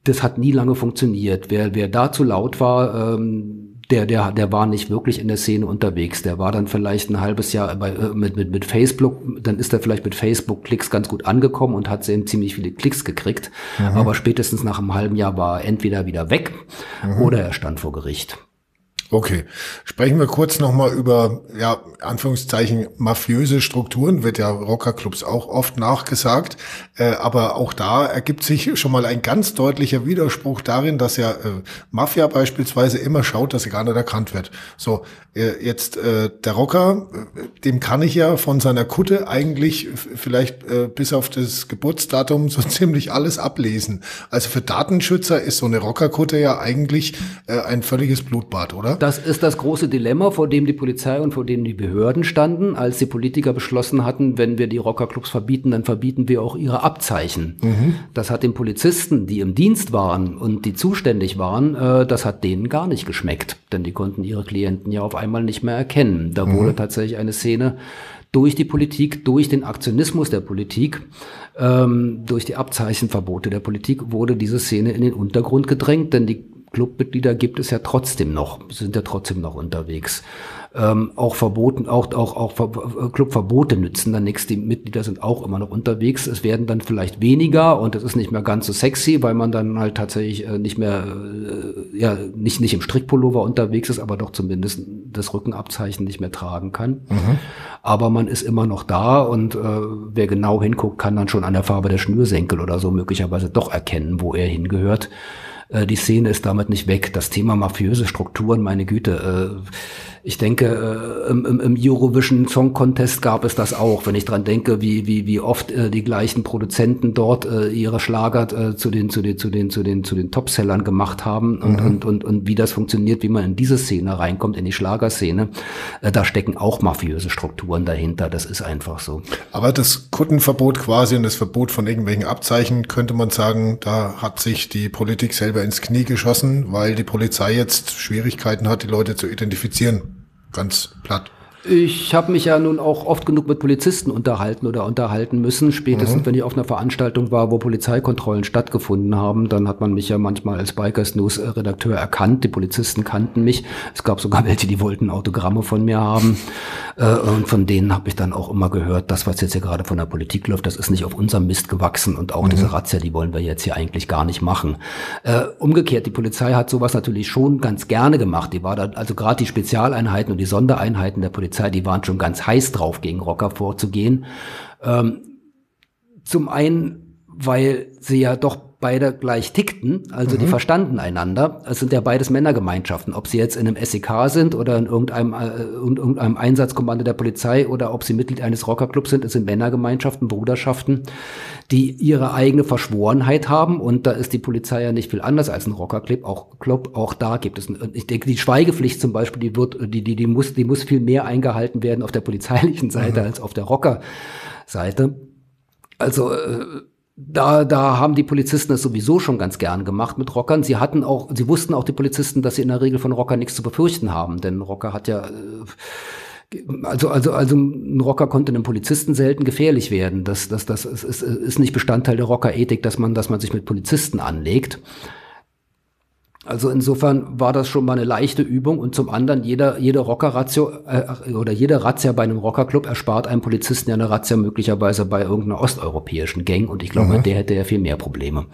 das hat nie lange funktioniert. Wer, wer da zu laut war, ähm, der, der, der war nicht wirklich in der Szene unterwegs. Der war dann vielleicht ein halbes Jahr bei, äh, mit, mit, mit Facebook, dann ist er vielleicht mit Facebook-Klicks ganz gut angekommen und hat sehr ziemlich viele Klicks gekriegt. Mhm. Aber spätestens nach einem halben Jahr war er entweder wieder weg mhm. oder er stand vor Gericht. Okay. Sprechen wir kurz nochmal über, ja, Anführungszeichen, mafiöse Strukturen, wird ja Rockerclubs auch oft nachgesagt. Äh, aber auch da ergibt sich schon mal ein ganz deutlicher Widerspruch darin, dass ja äh, Mafia beispielsweise immer schaut, dass sie gar nicht erkannt wird. So, äh, jetzt äh, der Rocker, äh, dem kann ich ja von seiner Kutte eigentlich vielleicht äh, bis auf das Geburtsdatum so ziemlich alles ablesen. Also für Datenschützer ist so eine Rockerkutte ja eigentlich äh, ein völliges Blutbad, oder? Das ist das große Dilemma, vor dem die Polizei und vor dem die Behörden standen, als die Politiker beschlossen hatten, wenn wir die Rockerclubs verbieten, dann verbieten wir auch ihre Abzeichen. Mhm. Das hat den Polizisten, die im Dienst waren und die zuständig waren, äh, das hat denen gar nicht geschmeckt, denn die konnten ihre Klienten ja auf einmal nicht mehr erkennen. Da mhm. wurde tatsächlich eine Szene durch die Politik, durch den Aktionismus der Politik, ähm, durch die Abzeichenverbote der Politik wurde diese Szene in den Untergrund gedrängt, denn die Clubmitglieder gibt es ja trotzdem noch, sind ja trotzdem noch unterwegs ähm, auch verboten, auch, auch, auch Clubverbote nützen dann nichts. Die Mitglieder sind auch immer noch unterwegs. Es werden dann vielleicht weniger und es ist nicht mehr ganz so sexy, weil man dann halt tatsächlich äh, nicht mehr, äh, ja, nicht, nicht im Strickpullover unterwegs ist, aber doch zumindest das Rückenabzeichen nicht mehr tragen kann. Mhm. Aber man ist immer noch da und äh, wer genau hinguckt, kann dann schon an der Farbe der Schnürsenkel oder so möglicherweise doch erkennen, wo er hingehört. Äh, die Szene ist damit nicht weg. Das Thema mafiöse Strukturen, meine Güte, äh, ich denke, äh, im, im Eurovision Song Contest gab es das auch, wenn ich dran denke, wie, wie, wie oft äh, die gleichen Produzenten dort äh, ihre Schlager äh, zu den, zu den, zu den, zu den, zu den Topsellern gemacht haben und, mhm. und, und, und wie das funktioniert, wie man in diese Szene reinkommt, in die Schlagerszene. Äh, da stecken auch mafiöse Strukturen dahinter. Das ist einfach so. Aber das Kuttenverbot quasi und das Verbot von irgendwelchen Abzeichen könnte man sagen, da hat sich die Politik selber ins Knie geschossen, weil die Polizei jetzt Schwierigkeiten hat, die Leute zu identifizieren ganz platt. Ich habe mich ja nun auch oft genug mit Polizisten unterhalten oder unterhalten müssen. Spätestens, mhm. wenn ich auf einer Veranstaltung war, wo Polizeikontrollen stattgefunden haben, dann hat man mich ja manchmal als Bikers News Redakteur erkannt. Die Polizisten kannten mich. Es gab sogar welche, die wollten Autogramme von mir haben. Äh, und von denen habe ich dann auch immer gehört, das, was jetzt hier gerade von der Politik läuft, das ist nicht auf unserem Mist gewachsen. Und auch mhm. diese Razzia, die wollen wir jetzt hier eigentlich gar nicht machen. Äh, umgekehrt, die Polizei hat sowas natürlich schon ganz gerne gemacht. Die war da, also gerade die Spezialeinheiten und die Sondereinheiten der Polizei Polizei, die waren schon ganz heiß drauf, gegen Rocker vorzugehen. Ähm, zum einen, weil sie ja doch beide gleich tickten, also mhm. die verstanden einander. Es sind ja beides Männergemeinschaften, ob sie jetzt in einem SEK sind oder in irgendeinem, äh, in irgendeinem Einsatzkommando der Polizei oder ob sie Mitglied eines Rockerclubs sind, es sind Männergemeinschaften, Bruderschaften, die ihre eigene Verschworenheit haben und da ist die Polizei ja nicht viel anders als ein Rockerclub. Auch Club, auch da gibt es, ich denke, die Schweigepflicht zum Beispiel, die wird, die, die, die muss, die muss viel mehr eingehalten werden auf der polizeilichen Seite mhm. als auf der Rocker-Seite. Also äh, da, da haben die Polizisten es sowieso schon ganz gern gemacht mit Rockern. Sie hatten auch, sie wussten auch die Polizisten, dass sie in der Regel von Rocker nichts zu befürchten haben, denn Rocker hat ja äh, also, also, also ein Rocker konnte einem Polizisten selten gefährlich werden. Das, das, das ist, ist, ist nicht Bestandteil der Rockerethik, dass man, dass man sich mit Polizisten anlegt. Also insofern war das schon mal eine leichte Übung und zum anderen jeder jede Rockerratio äh, oder jede Razzia bei einem Rockerclub erspart einem Polizisten ja eine Razzia möglicherweise bei irgendeiner osteuropäischen Gang und ich glaube, mhm. der hätte ja viel mehr Probleme.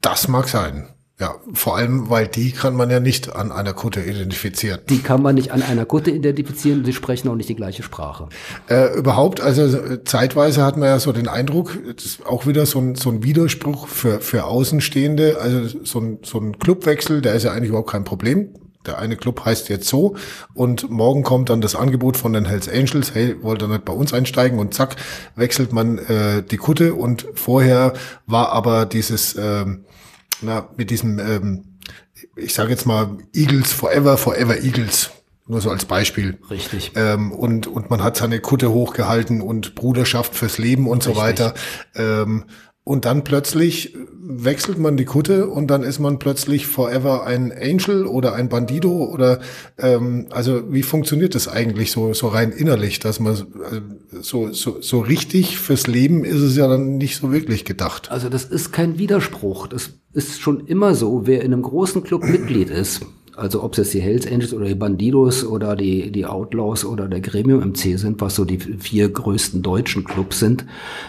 Das mag sein. Ja, vor allem, weil die kann man ja nicht an einer Kutte identifizieren. Die kann man nicht an einer Kutte identifizieren, sie sprechen auch nicht die gleiche Sprache. Äh, überhaupt, also zeitweise hat man ja so den Eindruck, das ist auch wieder so ein, so ein Widerspruch für, für Außenstehende, also so ein, so ein Clubwechsel, der ist ja eigentlich überhaupt kein Problem. Der eine Club heißt jetzt so und morgen kommt dann das Angebot von den Hells Angels, hey, wollt ihr nicht bei uns einsteigen und zack, wechselt man äh, die Kutte und vorher war aber dieses... Ähm, na, mit diesem, ähm, ich sage jetzt mal, Eagles Forever, Forever Eagles. Nur so als Beispiel. Richtig. Ähm, und, und man hat seine Kutte hochgehalten und Bruderschaft fürs Leben und Richtig. so weiter. Ähm, und dann plötzlich wechselt man die Kutte und dann ist man plötzlich forever ein Angel oder ein Bandido oder ähm, also wie funktioniert das eigentlich so so rein innerlich, dass man also so so so richtig fürs Leben ist es ja dann nicht so wirklich gedacht. Also das ist kein Widerspruch. Das ist schon immer so. Wer in einem großen Club Mitglied ist, also ob es jetzt die Hells Angels oder die Bandidos oder die, die Outlaws oder der Gremium MC sind, was so die vier größten deutschen Clubs sind,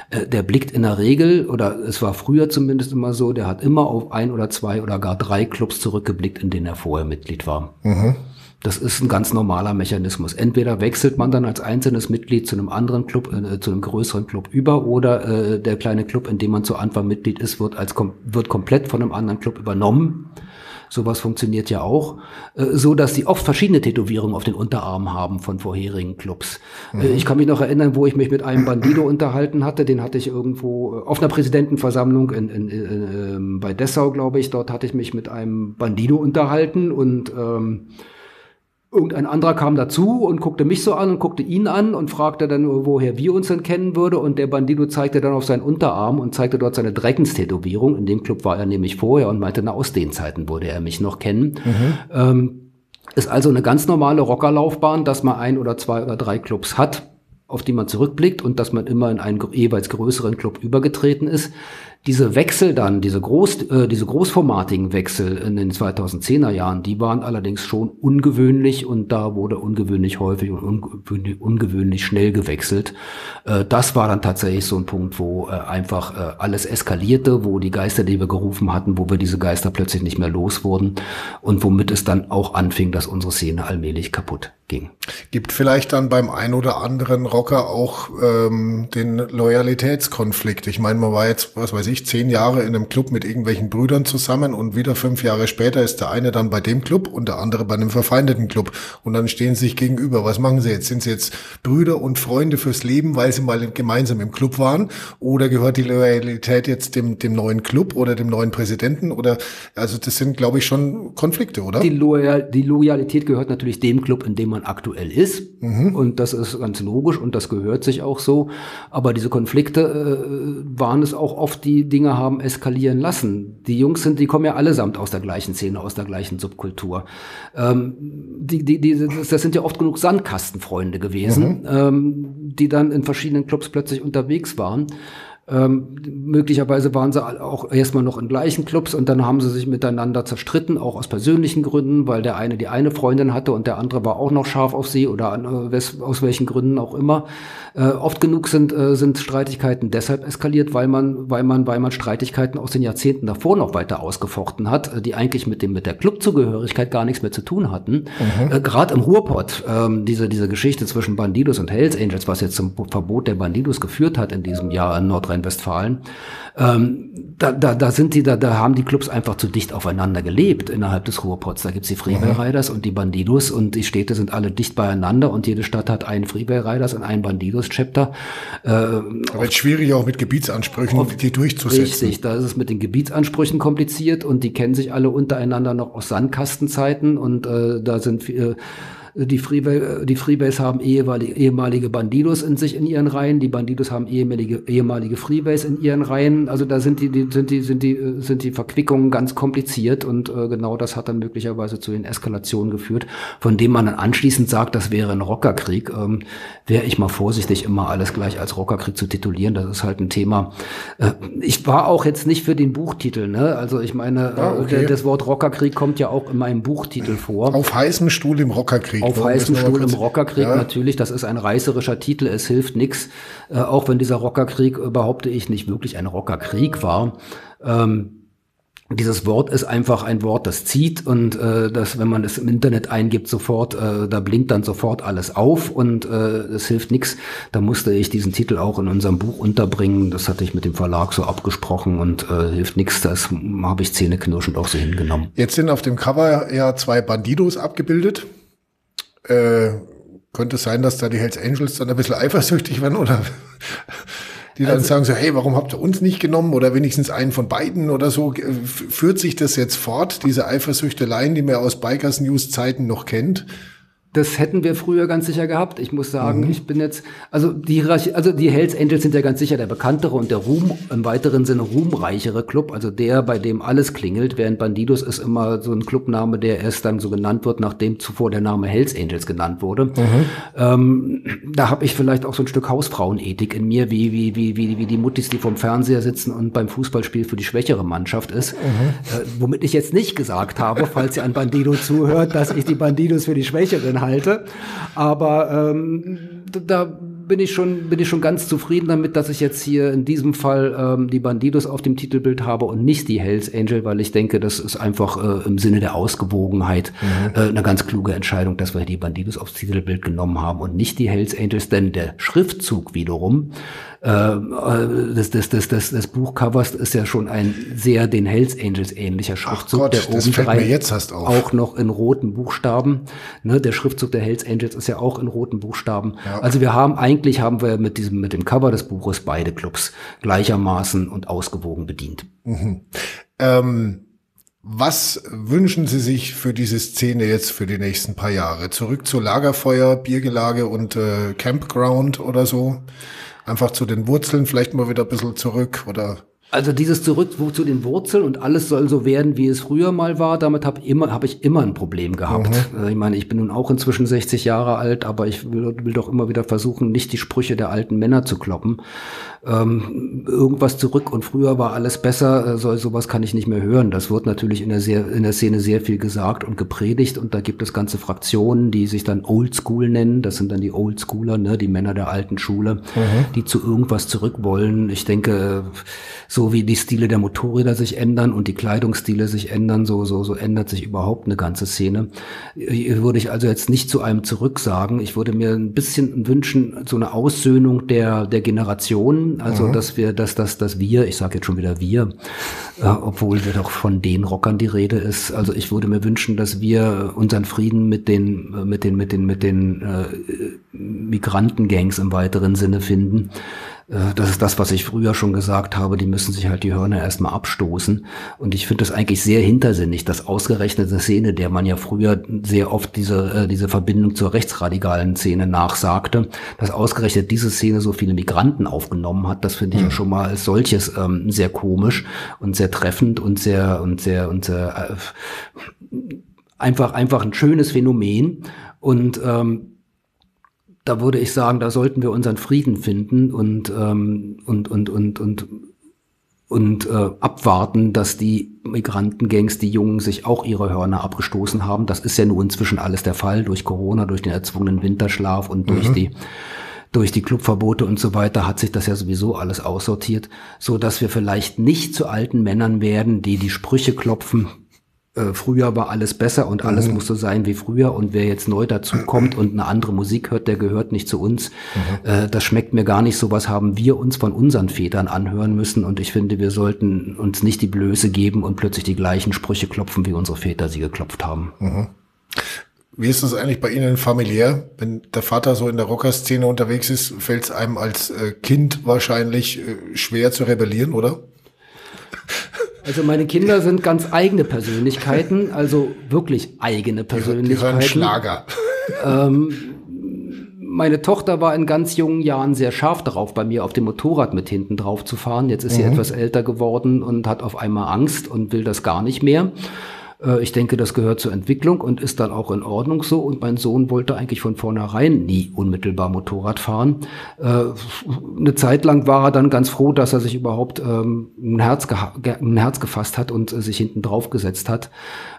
äh, der blickt in der Regel, oder es war früher zumindest immer so, der hat immer auf ein oder zwei oder gar drei Clubs zurückgeblickt, in denen er vorher Mitglied war. Mhm. Das ist ein ganz normaler Mechanismus. Entweder wechselt man dann als einzelnes Mitglied zu einem anderen Club, äh, zu einem größeren Club über, oder äh, der kleine Club, in dem man zu Anfang Mitglied ist, wird als wird komplett von einem anderen Club übernommen. Sowas funktioniert ja auch, äh, so dass sie oft verschiedene Tätowierungen auf den Unterarmen haben von vorherigen Clubs. Äh, mhm. Ich kann mich noch erinnern, wo ich mich mit einem Bandido unterhalten hatte, den hatte ich irgendwo äh, auf einer Präsidentenversammlung in, in, in, ähm, bei Dessau, glaube ich. Dort hatte ich mich mit einem Bandido unterhalten und ähm, Irgendein anderer kam dazu und guckte mich so an und guckte ihn an und fragte dann, woher wir uns denn kennen würde. Und der Bandido zeigte dann auf seinen Unterarm und zeigte dort seine Dreckenstätowierung. In dem Club war er nämlich vorher und meinte, na, aus den Zeiten würde er mich noch kennen. Mhm. Ähm, ist also eine ganz normale Rockerlaufbahn, dass man ein oder zwei oder drei Clubs hat, auf die man zurückblickt und dass man immer in einen jeweils größeren Club übergetreten ist. Diese Wechsel dann, diese, groß, äh, diese großformatigen Wechsel in den 2010er Jahren, die waren allerdings schon ungewöhnlich und da wurde ungewöhnlich häufig und ungewöhnlich, ungewöhnlich schnell gewechselt. Äh, das war dann tatsächlich so ein Punkt, wo äh, einfach äh, alles eskalierte, wo die Geister, die wir gerufen hatten, wo wir diese Geister plötzlich nicht mehr los wurden und womit es dann auch anfing, dass unsere Szene allmählich kaputt ging. Gibt vielleicht dann beim ein oder anderen Rocker auch ähm, den Loyalitätskonflikt. Ich meine, man war jetzt, was weiß ich, zehn Jahre in einem Club mit irgendwelchen Brüdern zusammen und wieder fünf Jahre später ist der eine dann bei dem Club und der andere bei einem verfeindeten Club und dann stehen sie sich gegenüber. Was machen sie jetzt? Sind sie jetzt Brüder und Freunde fürs Leben, weil sie mal gemeinsam im Club waren? Oder gehört die Loyalität jetzt dem, dem neuen Club oder dem neuen Präsidenten? Oder also das sind, glaube ich, schon Konflikte, oder? Die, Loyal die Loyalität gehört natürlich dem Club, in dem man man aktuell ist. Mhm. Und das ist ganz logisch und das gehört sich auch so. Aber diese Konflikte äh, waren es auch oft, die Dinge haben eskalieren lassen. Die Jungs sind, die kommen ja allesamt aus der gleichen Szene, aus der gleichen Subkultur. Ähm, die, die, die, das sind ja oft genug Sandkastenfreunde gewesen, mhm. ähm, die dann in verschiedenen Clubs plötzlich unterwegs waren. Ähm, möglicherweise waren sie auch erstmal noch in gleichen Clubs und dann haben sie sich miteinander zerstritten, auch aus persönlichen Gründen, weil der eine die eine Freundin hatte und der andere war auch noch scharf auf sie oder äh, aus welchen Gründen auch immer. Äh, oft genug sind, äh, sind Streitigkeiten deshalb eskaliert, weil man, weil man, weil man Streitigkeiten aus den Jahrzehnten davor noch weiter ausgefochten hat, äh, die eigentlich mit dem, mit der Clubzugehörigkeit gar nichts mehr zu tun hatten. Mhm. Äh, Gerade im Ruhrpott, ähm, diese, diese Geschichte zwischen Bandidos und Hells Angels, was jetzt zum Verbot der Bandidos geführt hat in diesem Jahr in Nordrhein Nordrhein-Westfalen. Ähm, da, da, da sind die, da, da haben die Clubs einfach zu dicht aufeinander gelebt innerhalb des Ruhrpots. Da gibt's die Freeway mhm. Riders und die Bandidos und die Städte sind alle dicht beieinander und jede Stadt hat einen Freeway Riders und einen Bandidos Chapter. Äh, Aber es ist schwierig auch mit Gebietsansprüchen, auf, die durchzusetzen. Richtig, da ist es mit den Gebietsansprüchen kompliziert und die kennen sich alle untereinander noch aus Sandkastenzeiten und äh, da sind äh, die, Freebase, die Freebase haben ehemalige, ehemalige Bandidos in sich in ihren Reihen, die Bandidos haben ehemalige, ehemalige Freebase in ihren Reihen. Also da sind die, die, sind die, sind die, sind die Verquickungen ganz kompliziert und äh, genau das hat dann möglicherweise zu den Eskalationen geführt, von dem man dann anschließend sagt, das wäre ein Rockerkrieg. Ähm, Wäre ich mal vorsichtig, immer alles gleich als Rockerkrieg zu titulieren. Das ist halt ein Thema. Äh, ich war auch jetzt nicht für den Buchtitel, ne? Also ich meine, ah, okay. das Wort Rockerkrieg kommt ja auch in meinem Buchtitel vor. Auf heißem Stuhl im Rockerkrieg. Auf heißem Stuhl im Rockerkrieg ja. natürlich, das ist ein reißerischer Titel, es hilft nichts, äh, auch wenn dieser Rockerkrieg, äh, behaupte ich, nicht wirklich ein Rockerkrieg war. Ähm, dieses Wort ist einfach ein Wort, das zieht und äh, das, wenn man es im Internet eingibt, sofort, äh, da blinkt dann sofort alles auf und äh, es hilft nichts. Da musste ich diesen Titel auch in unserem Buch unterbringen. Das hatte ich mit dem Verlag so abgesprochen und äh, hilft nichts. Das habe ich zähneknirschend auch so hingenommen. Jetzt sind auf dem Cover ja zwei Bandidos abgebildet. Äh, könnte es sein, dass da die Hells Angels dann ein bisschen eifersüchtig werden oder die dann also, sagen so, hey, warum habt ihr uns nicht genommen oder wenigstens einen von beiden oder so? Führt sich das jetzt fort, diese Eifersüchteleien, die man aus Bikers News Zeiten noch kennt? Das hätten wir früher ganz sicher gehabt. Ich muss sagen, mhm. ich bin jetzt, also die also die Hells Angels sind ja ganz sicher der bekanntere und der Ruhm, im weiteren Sinne ruhmreichere Club, also der, bei dem alles klingelt, während Bandidos ist immer so ein Clubname, der erst dann so genannt wird, nachdem zuvor der Name Hells Angels genannt wurde. Mhm. Ähm, da habe ich vielleicht auch so ein Stück Hausfrauenethik in mir, wie, wie, wie, wie, wie die Muttis, die vom Fernseher sitzen und beim Fußballspiel für die schwächere Mannschaft ist. Mhm. Äh, womit ich jetzt nicht gesagt habe, falls ihr an Bandido zuhört, dass ich die Bandidos für die Schwächeren halte. Aber ähm, da bin ich schon bin ich schon ganz zufrieden damit, dass ich jetzt hier in diesem Fall ähm, die Bandidos auf dem Titelbild habe und nicht die Hells Angel, weil ich denke, das ist einfach äh, im Sinne der Ausgewogenheit mhm. äh, eine ganz kluge Entscheidung, dass wir die Bandidos aufs Titelbild genommen haben und nicht die Hells Angels, denn der Schriftzug wiederum des, des, des, des, des Buchcovers ist ja schon ein sehr den Hells Angels ähnlicher Schriftzug, Gott, der erst auf. auch noch in roten Buchstaben. Ne, der Schriftzug der Hells Angels ist ja auch in roten Buchstaben. Ja. Also wir haben eigentlich haben wir mit diesem mit dem Cover des Buches beide Clubs gleichermaßen und ausgewogen bedient. Mhm. Ähm was wünschen Sie sich für diese Szene jetzt für die nächsten paar Jahre? Zurück zu Lagerfeuer, Biergelage und äh, Campground oder so? Einfach zu den Wurzeln vielleicht mal wieder ein bisschen zurück oder also dieses Zurück zu den Wurzeln und alles soll so werden, wie es früher mal war, damit habe immer, hab ich immer ein Problem gehabt. Mhm. Äh, ich meine, ich bin nun auch inzwischen 60 Jahre alt, aber ich will, will, doch immer wieder versuchen, nicht die Sprüche der alten Männer zu kloppen. Ähm, irgendwas zurück und früher war alles besser, äh, so, sowas kann ich nicht mehr hören. Das wird natürlich in der, sehr, in der Szene sehr viel gesagt und gepredigt und da gibt es ganze Fraktionen, die sich dann Oldschool nennen. Das sind dann die Oldschooler, ne, die Männer der alten Schule, mhm. die zu irgendwas zurück wollen. Ich denke, so wie die Stile der Motorräder sich ändern und die Kleidungsstile sich ändern, so, so, so ändert sich überhaupt eine ganze Szene. Würde ich also jetzt nicht zu einem zurück sagen. Ich würde mir ein bisschen wünschen, so eine Aussöhnung der, der Generationen also mhm. dass wir, dass, dass, dass wir, ich sage jetzt schon wieder wir, äh, obwohl wir doch von den Rockern die Rede ist. Also ich würde mir wünschen, dass wir unseren Frieden mit den, mit den, mit den, mit den äh, Migrantengangs im weiteren Sinne finden. Äh, das ist das, was ich früher schon gesagt habe, die müssen sich halt die Hörner erstmal abstoßen. Und ich finde das eigentlich sehr hintersinnig, dass ausgerechnet eine Szene, der man ja früher sehr oft diese, äh, diese Verbindung zur rechtsradikalen Szene nachsagte, dass ausgerechnet diese Szene so viele Migranten aufgenommen hat, das finde ich ja hm. schon mal als solches ähm, sehr komisch und sehr treffend und sehr, und sehr, und sehr, äh, einfach, einfach ein schönes Phänomen. Und ähm, da würde ich sagen, da sollten wir unseren Frieden finden und, ähm, und, und, und, und, und äh, abwarten, dass die Migrantengangs, die Jungen, sich auch ihre Hörner abgestoßen haben. Das ist ja nun inzwischen alles der Fall durch Corona, durch den erzwungenen Winterschlaf und durch mhm. die durch die Clubverbote und so weiter hat sich das ja sowieso alles aussortiert, so dass wir vielleicht nicht zu alten Männern werden, die die Sprüche klopfen, äh, früher war alles besser und alles mhm. muss so sein wie früher und wer jetzt neu dazu kommt und eine andere Musik hört, der gehört nicht zu uns. Mhm. Äh, das schmeckt mir gar nicht. Sowas haben wir uns von unseren Vätern anhören müssen und ich finde, wir sollten uns nicht die Blöße geben und plötzlich die gleichen Sprüche klopfen, wie unsere Väter sie geklopft haben. Mhm. Wie ist das eigentlich bei Ihnen familiär? Wenn der Vater so in der Rockerszene unterwegs ist, fällt es einem als äh, Kind wahrscheinlich äh, schwer zu rebellieren, oder? Also meine Kinder sind ganz eigene Persönlichkeiten, also wirklich eigene Persönlichkeiten. Die hören Schlager. Ähm, meine Tochter war in ganz jungen Jahren sehr scharf darauf, bei mir auf dem Motorrad mit hinten drauf zu fahren. Jetzt ist mhm. sie etwas älter geworden und hat auf einmal Angst und will das gar nicht mehr. Äh, ich denke, das gehört zur Entwicklung und ist dann auch in Ordnung so. Und mein Sohn wollte eigentlich von vornherein nie unmittelbar Motorrad fahren. Äh, eine Zeit lang war er dann ganz froh, dass er sich überhaupt ähm, ein, Herz ein Herz gefasst hat und sich hinten drauf gesetzt hat.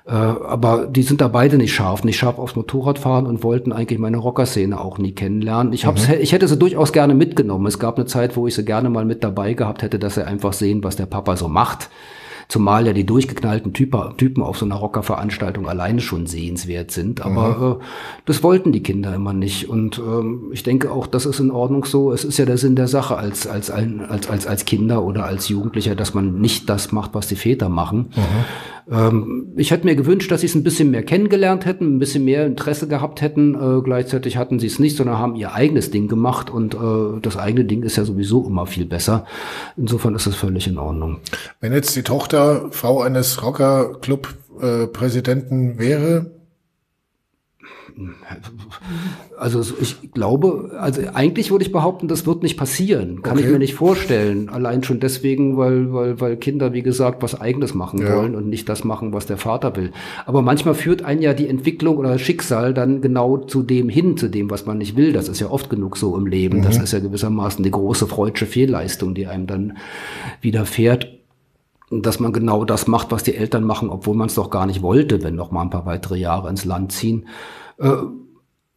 Äh, aber die sind da beide nicht scharf, nicht scharf aufs Motorradfahren und wollten eigentlich meine Rockerszene auch nie kennenlernen. Ich, hab's, mhm. ich hätte sie durchaus gerne mitgenommen. Es gab eine Zeit, wo ich sie gerne mal mit dabei gehabt hätte, dass sie einfach sehen, was der Papa so macht. Zumal ja die durchgeknallten Typen auf so einer Rockerveranstaltung alleine schon sehenswert sind. Aber mhm. äh, das wollten die Kinder immer nicht. Und ähm, ich denke auch, das ist in Ordnung so. Es ist ja der Sinn der Sache als, als, als, als, als Kinder oder als Jugendlicher, dass man nicht das macht, was die Väter machen. Mhm. Ähm, ich hätte mir gewünscht, dass sie es ein bisschen mehr kennengelernt hätten, ein bisschen mehr Interesse gehabt hätten. Äh, gleichzeitig hatten sie es nicht, sondern haben ihr eigenes Ding gemacht und äh, das eigene Ding ist ja sowieso immer viel besser. Insofern ist es völlig in Ordnung. Wenn jetzt die Tochter Frau eines Rocker-Club-Präsidenten äh, wäre, also ich glaube, also eigentlich würde ich behaupten, das wird nicht passieren. Kann okay. ich mir nicht vorstellen. Allein schon deswegen, weil, weil, weil Kinder, wie gesagt, was eigenes machen ja. wollen und nicht das machen, was der Vater will. Aber manchmal führt einen ja die Entwicklung oder das Schicksal dann genau zu dem hin, zu dem, was man nicht will. Das ist ja oft genug so im Leben. Mhm. Das ist ja gewissermaßen die große freudsche Fehlleistung, die einem dann widerfährt dass man genau das macht, was die Eltern machen, obwohl man es doch gar nicht wollte, wenn noch mal ein paar weitere Jahre ins Land ziehen. Äh,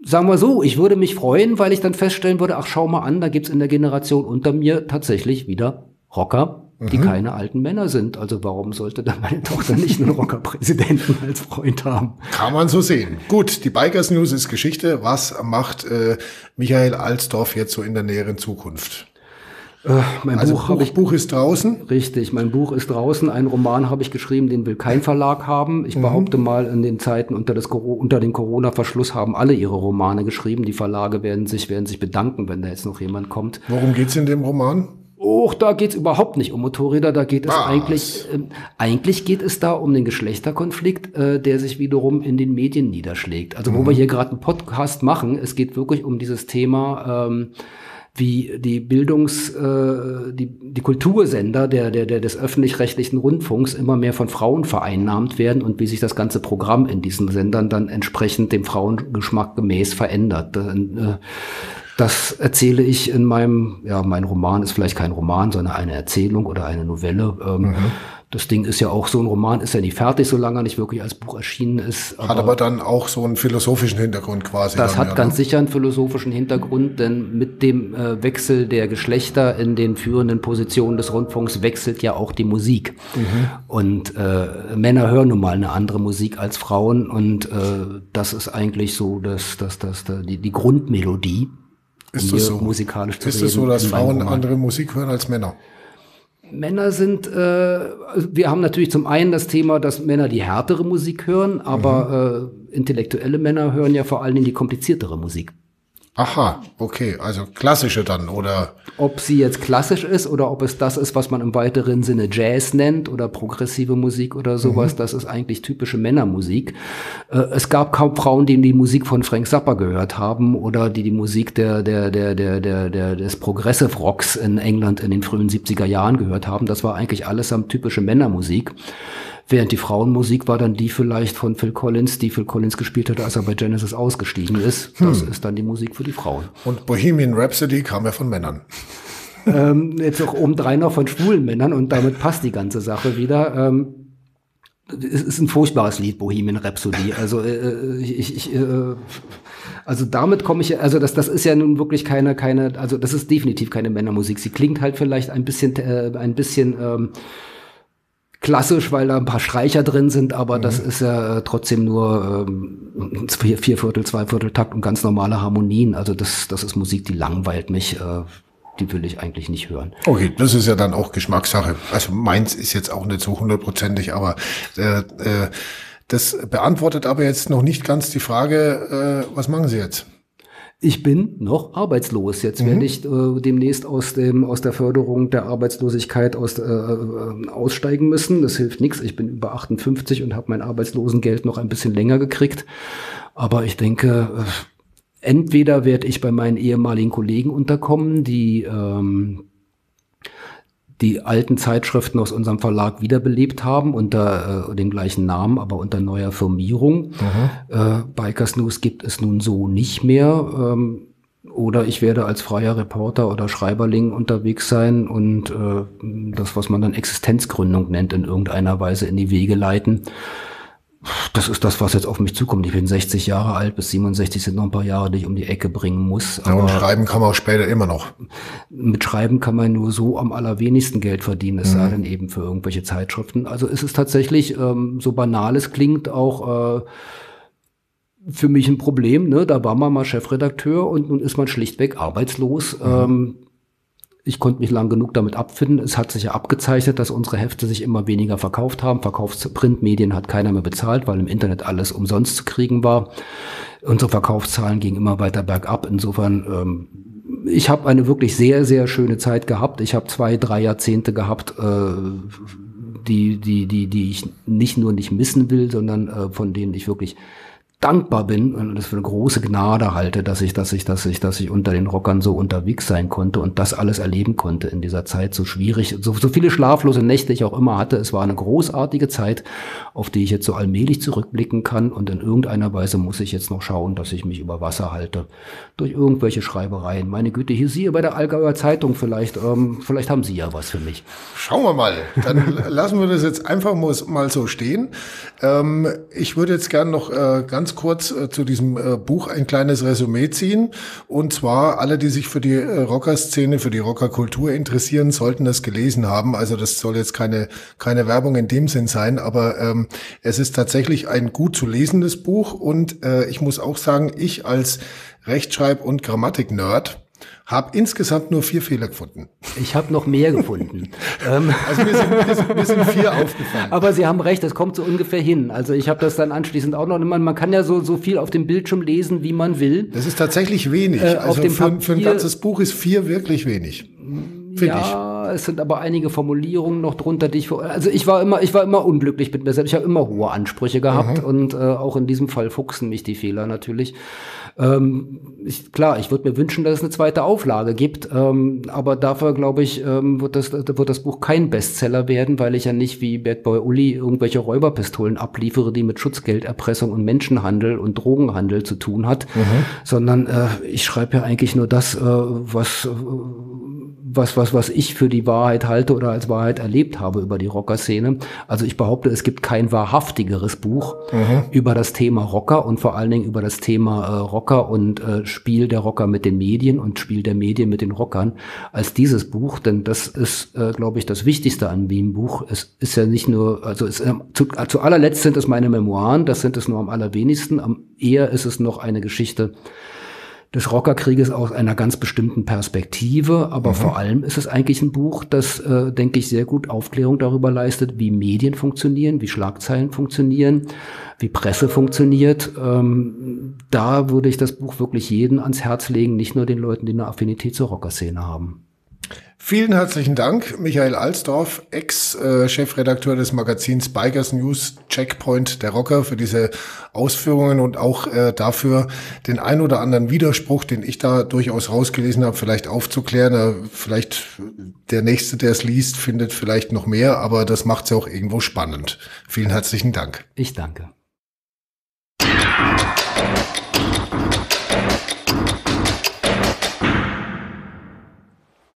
sagen wir so, ich würde mich freuen, weil ich dann feststellen würde, ach schau mal an, da gibt's in der Generation unter mir tatsächlich wieder Rocker, die mhm. keine alten Männer sind. Also warum sollte dann meine Tochter nicht einen Rockerpräsidenten als Freund haben? Kann man so sehen. Gut, die Bikers News ist Geschichte. Was macht äh, Michael Alsdorf jetzt so in der näheren Zukunft? Äh, mein also Buch, Buch, ich, Buch ist draußen? Richtig, mein Buch ist draußen. Ein Roman habe ich geschrieben, den will kein Verlag haben. Ich mhm. behaupte mal, in den Zeiten unter, das, unter dem Corona-Verschluss haben alle ihre Romane geschrieben. Die Verlage werden sich, werden sich bedanken, wenn da jetzt noch jemand kommt. Worum geht's in dem Roman? Och, da geht's überhaupt nicht um Motorräder, da geht es Was? eigentlich, äh, eigentlich geht es da um den Geschlechterkonflikt, äh, der sich wiederum in den Medien niederschlägt. Also wo mhm. wir hier gerade einen Podcast machen, es geht wirklich um dieses Thema, ähm, wie die Bildungs-, äh, die, die Kultursender der, der, der, des öffentlich-rechtlichen Rundfunks immer mehr von Frauen vereinnahmt werden und wie sich das ganze Programm in diesen Sendern dann entsprechend dem Frauengeschmack gemäß verändert. Äh, Das erzähle ich in meinem, ja, mein Roman ist vielleicht kein Roman, sondern eine Erzählung oder eine Novelle. Ähm, mhm. Das Ding ist ja auch so ein Roman, ist ja nicht fertig, solange er nicht wirklich als Buch erschienen ist. Aber hat aber dann auch so einen philosophischen Hintergrund quasi. Das dann, hat ja, ganz ne? sicher einen philosophischen Hintergrund, denn mit dem äh, Wechsel der Geschlechter in den führenden Positionen des Rundfunks wechselt ja auch die Musik. Mhm. Und äh, Männer hören nun mal eine andere Musik als Frauen und äh, das ist eigentlich so das, das, das, das die, die Grundmelodie. Ist um das so? Musikalisch zu ist es so, dass Frauen andere Musik hören als Männer? Männer sind, äh, wir haben natürlich zum einen das Thema, dass Männer die härtere Musik hören, aber mhm. äh, intellektuelle Männer hören ja vor allen Dingen die kompliziertere Musik. Aha, okay, also klassische dann, oder? Ob sie jetzt klassisch ist oder ob es das ist, was man im weiteren Sinne Jazz nennt oder progressive Musik oder sowas, mhm. das ist eigentlich typische Männermusik. Äh, es gab kaum Frauen, die die Musik von Frank Zappa gehört haben oder die die Musik der, der, der, der, der, der des Progressive Rocks in England in den frühen 70er Jahren gehört haben. Das war eigentlich allesamt typische Männermusik. Während die Frauenmusik war dann die vielleicht von Phil Collins, die Phil Collins gespielt hat, als er bei Genesis ausgestiegen ist. Das hm. ist dann die Musik für die Frauen. Und Bohemian Rhapsody kam ja von Männern. ähm, jetzt auch obendrein noch von schwulen Männern und damit passt die ganze Sache wieder. Ähm, es ist ein furchtbares Lied, Bohemian Rhapsody. Also äh, äh ich, ich äh, also damit komme ich, also das, das ist ja nun wirklich keine, keine, also das ist definitiv keine Männermusik. Sie klingt halt vielleicht ein bisschen, äh, ein bisschen ähm, klassisch, weil da ein paar Streicher drin sind, aber mhm. das ist ja äh, trotzdem nur ähm, vier, vier Viertel, zwei Viertel Takt und ganz normale Harmonien. Also das, das ist Musik, die langweilt mich. Äh, die will ich eigentlich nicht hören. Okay, das ist ja dann auch Geschmackssache. Also meins ist jetzt auch nicht so hundertprozentig, aber äh, äh, das beantwortet aber jetzt noch nicht ganz die Frage, äh, was machen Sie jetzt? Ich bin noch arbeitslos. Jetzt mhm. werde ich äh, demnächst aus dem aus der Förderung der Arbeitslosigkeit aus, äh, äh aussteigen müssen. Das hilft nichts. Ich bin über 58 und habe mein Arbeitslosengeld noch ein bisschen länger gekriegt. Aber ich denke, äh, entweder werde ich bei meinen ehemaligen Kollegen unterkommen, die ähm, die alten Zeitschriften aus unserem Verlag wiederbelebt haben unter äh, dem gleichen Namen, aber unter neuer Firmierung. Mhm. Äh, Bikers News gibt es nun so nicht mehr. Ähm, oder ich werde als freier Reporter oder Schreiberling unterwegs sein und äh, das, was man dann Existenzgründung nennt, in irgendeiner Weise in die Wege leiten das ist das, was jetzt auf mich zukommt. Ich bin 60 Jahre alt, bis 67 sind noch ein paar Jahre, die ich um die Ecke bringen muss. Aber ja, und schreiben kann man auch später immer noch. Mit Schreiben kann man nur so am allerwenigsten Geld verdienen, es mhm. sei denn eben für irgendwelche Zeitschriften. Also ist es tatsächlich, ähm, so banal es klingt, auch äh, für mich ein Problem. Ne? Da war man mal Chefredakteur und nun ist man schlichtweg arbeitslos. Mhm. Ähm, ich konnte mich lang genug damit abfinden. Es hat sich ja abgezeichnet, dass unsere Hefte sich immer weniger verkauft haben. Verkaufsprintmedien hat keiner mehr bezahlt, weil im Internet alles umsonst zu kriegen war. Unsere Verkaufszahlen gingen immer weiter bergab. Insofern, ähm, ich habe eine wirklich sehr, sehr schöne Zeit gehabt. Ich habe zwei, drei Jahrzehnte gehabt, äh, die, die, die, die ich nicht nur nicht missen will, sondern äh, von denen ich wirklich dankbar bin und das für eine große Gnade halte, dass ich, dass ich, dass ich, dass ich unter den Rockern so unterwegs sein konnte und das alles erleben konnte in dieser Zeit so schwierig, so, so viele schlaflose Nächte ich auch immer hatte. Es war eine großartige Zeit, auf die ich jetzt so allmählich zurückblicken kann und in irgendeiner Weise muss ich jetzt noch schauen, dass ich mich über Wasser halte durch irgendwelche Schreibereien. Meine Güte, hier Sie bei der Allgäuer Zeitung vielleicht, ähm, vielleicht haben Sie ja was für mich. Schauen wir mal. Dann lassen wir das jetzt einfach mal so stehen. Ähm, ich würde jetzt gerne noch äh, ganz ganz kurz äh, zu diesem äh, Buch ein kleines Resümee ziehen. Und zwar alle, die sich für die äh, Rockerszene, für die Rockerkultur interessieren, sollten das gelesen haben. Also das soll jetzt keine, keine Werbung in dem Sinn sein, aber ähm, es ist tatsächlich ein gut zu lesendes Buch. Und äh, ich muss auch sagen, ich als Rechtschreib- und Grammatik-Nerd, habe insgesamt nur vier Fehler gefunden. Ich habe noch mehr gefunden. Also mir sind, mir, sind, mir sind vier aufgefallen. Aber Sie haben recht, das kommt so ungefähr hin. Also ich habe das dann anschließend auch noch. Man, man kann ja so, so viel auf dem Bildschirm lesen, wie man will. Das ist tatsächlich wenig. Äh, also für, Papier, für ein ganzes Buch ist vier wirklich wenig. Ja, ich. es sind aber einige Formulierungen noch drunter, die ich also ich war immer ich war immer unglücklich mit mir selbst. Ich habe immer hohe Ansprüche gehabt mhm. und äh, auch in diesem Fall fuchsen mich die Fehler natürlich. Ähm, ich, klar, ich würde mir wünschen, dass es eine zweite Auflage gibt, ähm, aber dafür, glaube ich, ähm, wird, das, wird das Buch kein Bestseller werden, weil ich ja nicht wie Bad Boy Uli irgendwelche Räuberpistolen abliefere, die mit Schutzgelderpressung und Menschenhandel und Drogenhandel zu tun hat, mhm. sondern äh, ich schreibe ja eigentlich nur das, äh, was, äh, was, was, was ich für die Wahrheit halte oder als Wahrheit erlebt habe über die Rockerszene. Also ich behaupte, es gibt kein wahrhaftigeres Buch mhm. über das Thema Rocker und vor allen Dingen über das Thema äh, Rocker und äh, Spiel der Rocker mit den Medien und Spiel der Medien mit den Rockern als dieses Buch. Denn das ist, äh, glaube ich, das Wichtigste an dem Buch. Es ist ja nicht nur, also es, äh, zu, zu allerletzt sind es meine Memoiren, das sind es nur am allerwenigsten. Am eher ist es noch eine Geschichte des Rockerkrieges aus einer ganz bestimmten Perspektive, aber mhm. vor allem ist es eigentlich ein Buch, das, äh, denke ich, sehr gut Aufklärung darüber leistet, wie Medien funktionieren, wie Schlagzeilen funktionieren, wie Presse funktioniert. Ähm, da würde ich das Buch wirklich jeden ans Herz legen, nicht nur den Leuten, die eine Affinität zur Rockerszene haben. Vielen herzlichen Dank, Michael Alsdorf, Ex-Chefredakteur des Magazins Bikers News Checkpoint der Rocker, für diese Ausführungen und auch äh, dafür, den ein oder anderen Widerspruch, den ich da durchaus rausgelesen habe, vielleicht aufzuklären. Äh, vielleicht der Nächste, der es liest, findet vielleicht noch mehr, aber das macht es ja auch irgendwo spannend. Vielen herzlichen Dank. Ich danke.